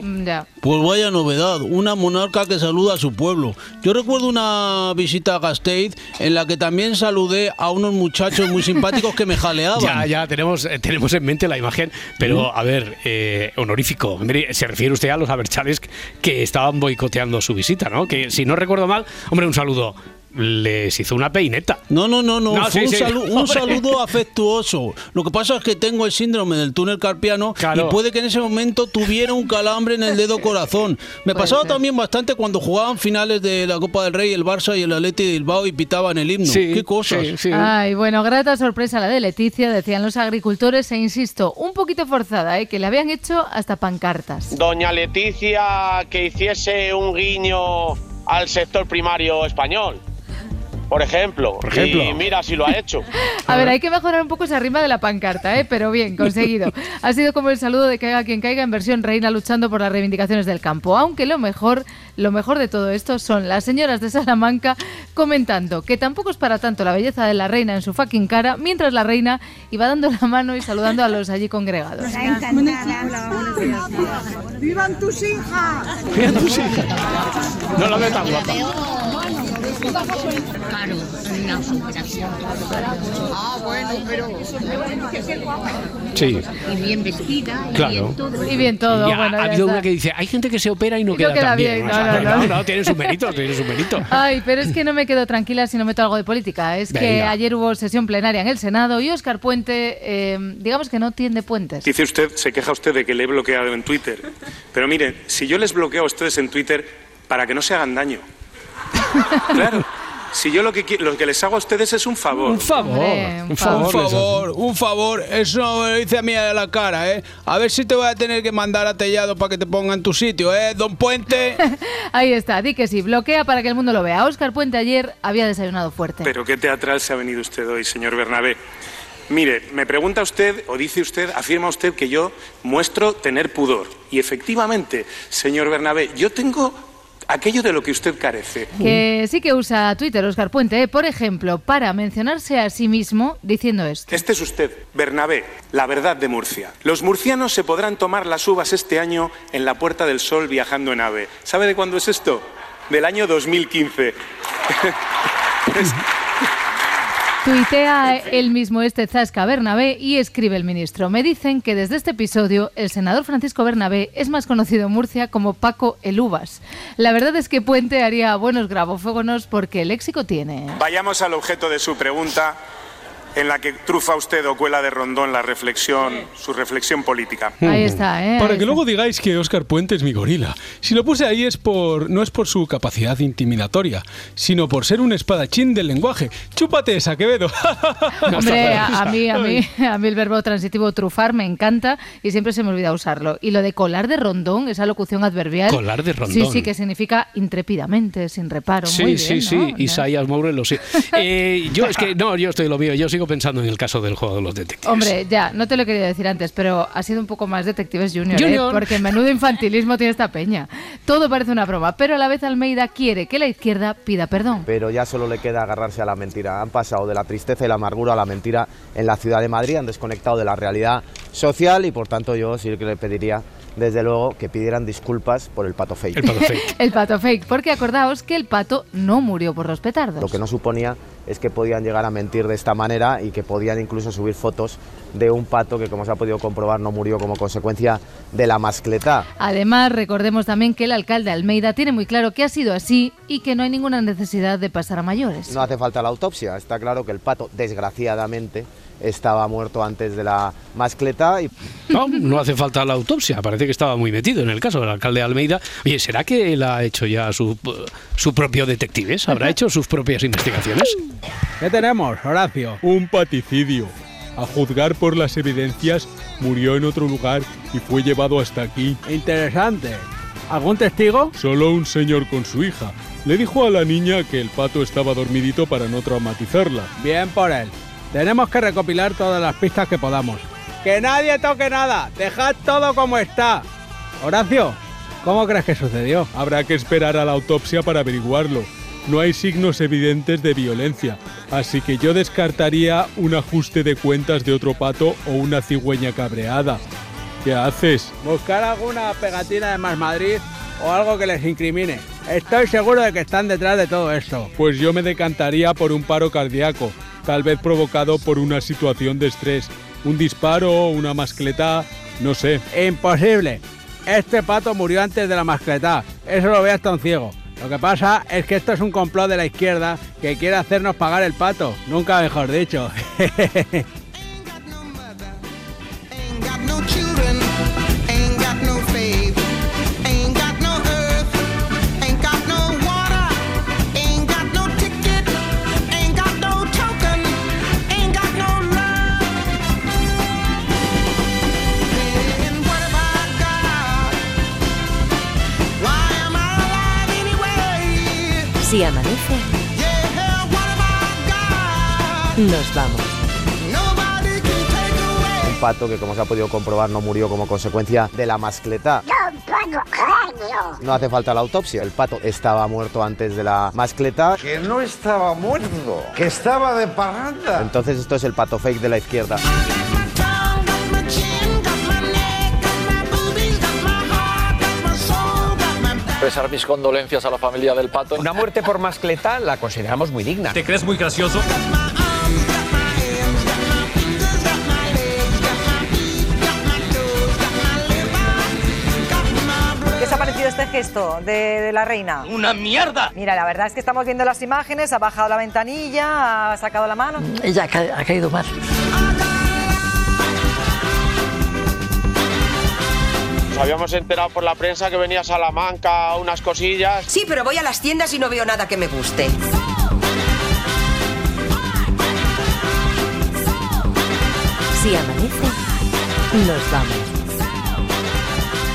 Pues vaya novedad, una monarca que saluda a su pueblo. Yo recuerdo una visita a Gasteiz en la que también saludé a unos muchachos muy simpáticos que me <laughs> jaleaban. Ya, ya, tenemos, eh, tenemos en mente la imagen, pero a ver, eh, honorífico. Se refiere usted a los aberchales que estaban boicoteando su visita, ¿no? Que si no recuerdo mal, hombre, un saludo. Les hizo una peineta. No, no, no, no. No, fue sí, un, sí. salu- un Hombre. saludo afectuoso. Lo que pasa es que tengo el síndrome del túnel carpiano Claro. y puede que en ese momento tuviera un calambre en el dedo <laughs> corazón. Me Puede pasaba ser. también bastante cuando jugaban finales de la Copa del Rey, el Barça y el Atleti de Bilbao y pitaban el himno. Sí, Qué cosas. sí, sí. Ay, bueno, grata sorpresa la de Leticia, decían los agricultores, e insisto, un poquito forzada, ¿eh? que le habían hecho hasta pancartas. Doña Leticia que hiciese un guiño al sector primario español, por ejemplo. Por ejemplo. Y mira si lo ha hecho. <laughs> A ver, hay que mejorar un poco esa rima de la pancarta, ¿eh? pero bien, conseguido. <laughs> Ha sido como el saludo de caiga quien caiga en versión reina luchando por las reivindicaciones del campo. Aunque lo mejor, lo mejor de todo esto son las señoras de Salamanca comentando que tampoco es para tanto la belleza de la reina en su fucking cara, mientras la reina iba dando la mano y saludando a los allí congregados. ¡Vivan tus hijas! Mira tus hijas. <laughs> No la veo tan guapa. Claro, una operación. Ah, bueno, pero. Sí. Y bien vestida. Y Claro. bien todo. Y bien todo, Ya, bueno, ha habido está. una que dice, hay gente que se opera y no Y no queda, queda tan bien. bien, O sea, no, no, no. no, tiene su mérito, tiene su mérito. <laughs> Ay, pero es que no me quedo tranquila si no meto algo de política. Es que Venga. ayer hubo sesión plenaria en el Senado y Óscar Puente, eh, digamos que no tiende puentes. Dice usted, se queja usted de que le he bloqueado en Twitter. Pero mire, si yo les bloqueo a ustedes en Twitter para que no se hagan daño. <laughs> Claro. Si yo lo que, lo que les hago a ustedes es un favor. Un favor, Hombre, un un favor. Un favor. un favor, eso me lo dice a mí a la cara, ¿eh? A ver si te voy a tener que mandar a Tellado para que te ponga en tu sitio, ¿eh? Don Puente. <laughs> Ahí está, di que sí, bloquea para que el mundo lo vea. Óscar Puente ayer había desayunado fuerte. Pero qué teatral se ha venido usted hoy, señor Bernabé. Mire, me pregunta usted, o dice usted, afirma usted que yo muestro tener pudor. Y efectivamente, señor Bernabé, yo tengo aquello de lo que usted carece. Que sí que usa Twitter Óscar Puente, ¿eh? por ejemplo, para mencionarse a sí mismo diciendo esto. Este es usted, Bernabé, la verdad de Murcia. Los murcianos se podrán tomar las uvas este año en la Puerta del Sol viajando en ave. ¿Sabe de cuándo es esto? Del año 2015. <laughs> Es- Tuitea él mismo este Zasca Bernabé y escribe el ministro. Me dicen que desde este episodio el senador Francisco Bernabé es más conocido en Murcia como Paco el Uvas. La verdad es que Puente haría buenos grabofógonos porque el léxico tiene. Vayamos al objeto de su pregunta, en la que trufa usted o cuela de rondón la reflexión, su reflexión política. Ahí está, ¿eh? Para Ahí que está. luego digáis que Oscar Puente es mi gorila. Si lo puse ahí es por no es por su capacidad intimidatoria, sino por ser un espadachín del lenguaje. Chúpate esa, Quevedo. <laughs> Hombre, a, a mí, a mí, a mí el verbo transitivo trufar me encanta y siempre se me olvida usarlo. Y lo de colar de rondón, esa locución adverbial. Colar de rondón. Sí, sí, que significa intrépidamente, sin reparo. Sí, Muy sí, bien, sí, ¿no? Isaías Mourelo, sí. Eh, yo es que no, yo estoy lo mío, yo sigo pensando en el caso del juego de los detectives. Hombre, ya, no te lo quería decir antes, pero ha sido un poco más Detectives Junior, ¿eh? Junior. porque menudo infantilismo tiene esta peña. Todo parece una broma, pero a la vez Almeida quiere que la izquierda pida perdón. Pero ya solo le queda agarrarse a la mentira. Han pasado de la tristeza y la amargura a la mentira en la ciudad de Madrid, han desconectado de la realidad social y por tanto yo sí que le pediría, desde luego, que pidieran disculpas por el pato fake. El pato fake. <laughs> El pato fake, porque acordaos que el pato no murió por los petardos. Lo que no suponía es que podían llegar a mentir de esta manera y que podían incluso subir fotos de un pato que, como se ha podido comprobar, no murió como consecuencia de la mascletá. Además, recordemos también que el alcalde Almeida tiene muy claro que ha sido así y que no hay ninguna necesidad de pasar a mayores. No hace falta la autopsia, está claro que el pato, desgraciadamente, estaba muerto antes de la mascletá y No, no hace falta la autopsia, parece que estaba muy metido en el caso del alcalde de Almeida. Oye, ¿será que él ha hecho ya su, su propio detectives? ¿Habrá hecho sus propias investigaciones? ¿Qué tenemos, Horacio? Un paticidio. A juzgar por las evidencias, murió en otro lugar y fue llevado hasta aquí. Interesante. ¿Algún testigo? Solo un señor con su hija. Le dijo a la niña que el pato estaba dormidito para no traumatizarla. Bien por él. Tenemos que recopilar todas las pistas que podamos. ¡Que nadie toque nada! ¡Dejad todo como está! Horacio, ¿cómo crees que sucedió? Habrá que esperar a la autopsia para averiguarlo. no hay signos evidentes de violencia, así que yo descartaría un ajuste de cuentas de otro pato o una cigüeña cabreada. ¿Qué haces? Buscar alguna pegatina de Más Madrid o algo que les incrimine. Estoy seguro de que están detrás de todo esto. Pues yo me decantaría por un paro cardíaco, tal vez provocado por una situación de estrés, un disparo, una mascleta, no sé. Imposible. Este pato murió antes de la mascleta. Eso lo ve hasta un ciego. Lo que pasa es que esto es un complot de la izquierda que quiere hacernos pagar el pato. Nunca mejor dicho. <laughs> Si amanece, nos vamos. Un pato que, como se ha podido comprobar, no murió como consecuencia de la mascleta. No hace falta la autopsia, el pato estaba muerto antes de la mascleta. Que no estaba muerto, que estaba de parranda. Entonces esto es el pato fake de la izquierda. Expresar mis condolencias a la familia del pato. Una muerte por mascleta la consideramos muy digna. ¿Te crees muy gracioso? ¿Qué os ha parecido este gesto de, de la reina? ¡Una mierda! Mira, la verdad es que estamos viendo las imágenes, ha bajado la ventanilla, ha sacado la mano. Ella ha, ca- ha caído mal. Habíamos enterado por la prensa que venía a Salamanca unas cosillas. Sí, pero voy a las tiendas y no veo nada que me guste. Si amanece, nos vamos.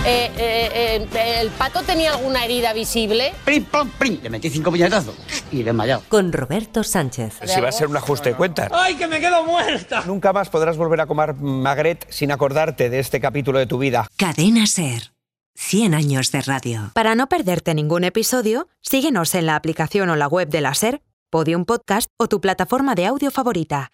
Eh, eh, eh, ¿El pato tenía alguna herida visible? ¡Prim, pam, prim! Le metí cinco puñetazos y desmayado. Con Roberto Sánchez. Si va a ser un ajuste de cuentas. ¡Ay, que me quedo muerta! Nunca más podrás volver a comer magret sin acordarte de este capítulo de tu vida. Cadena Ser. 100 años de radio. Para no perderte ningún episodio, síguenos en la aplicación o la web de la SER, Podium Podcast o tu plataforma de audio favorita.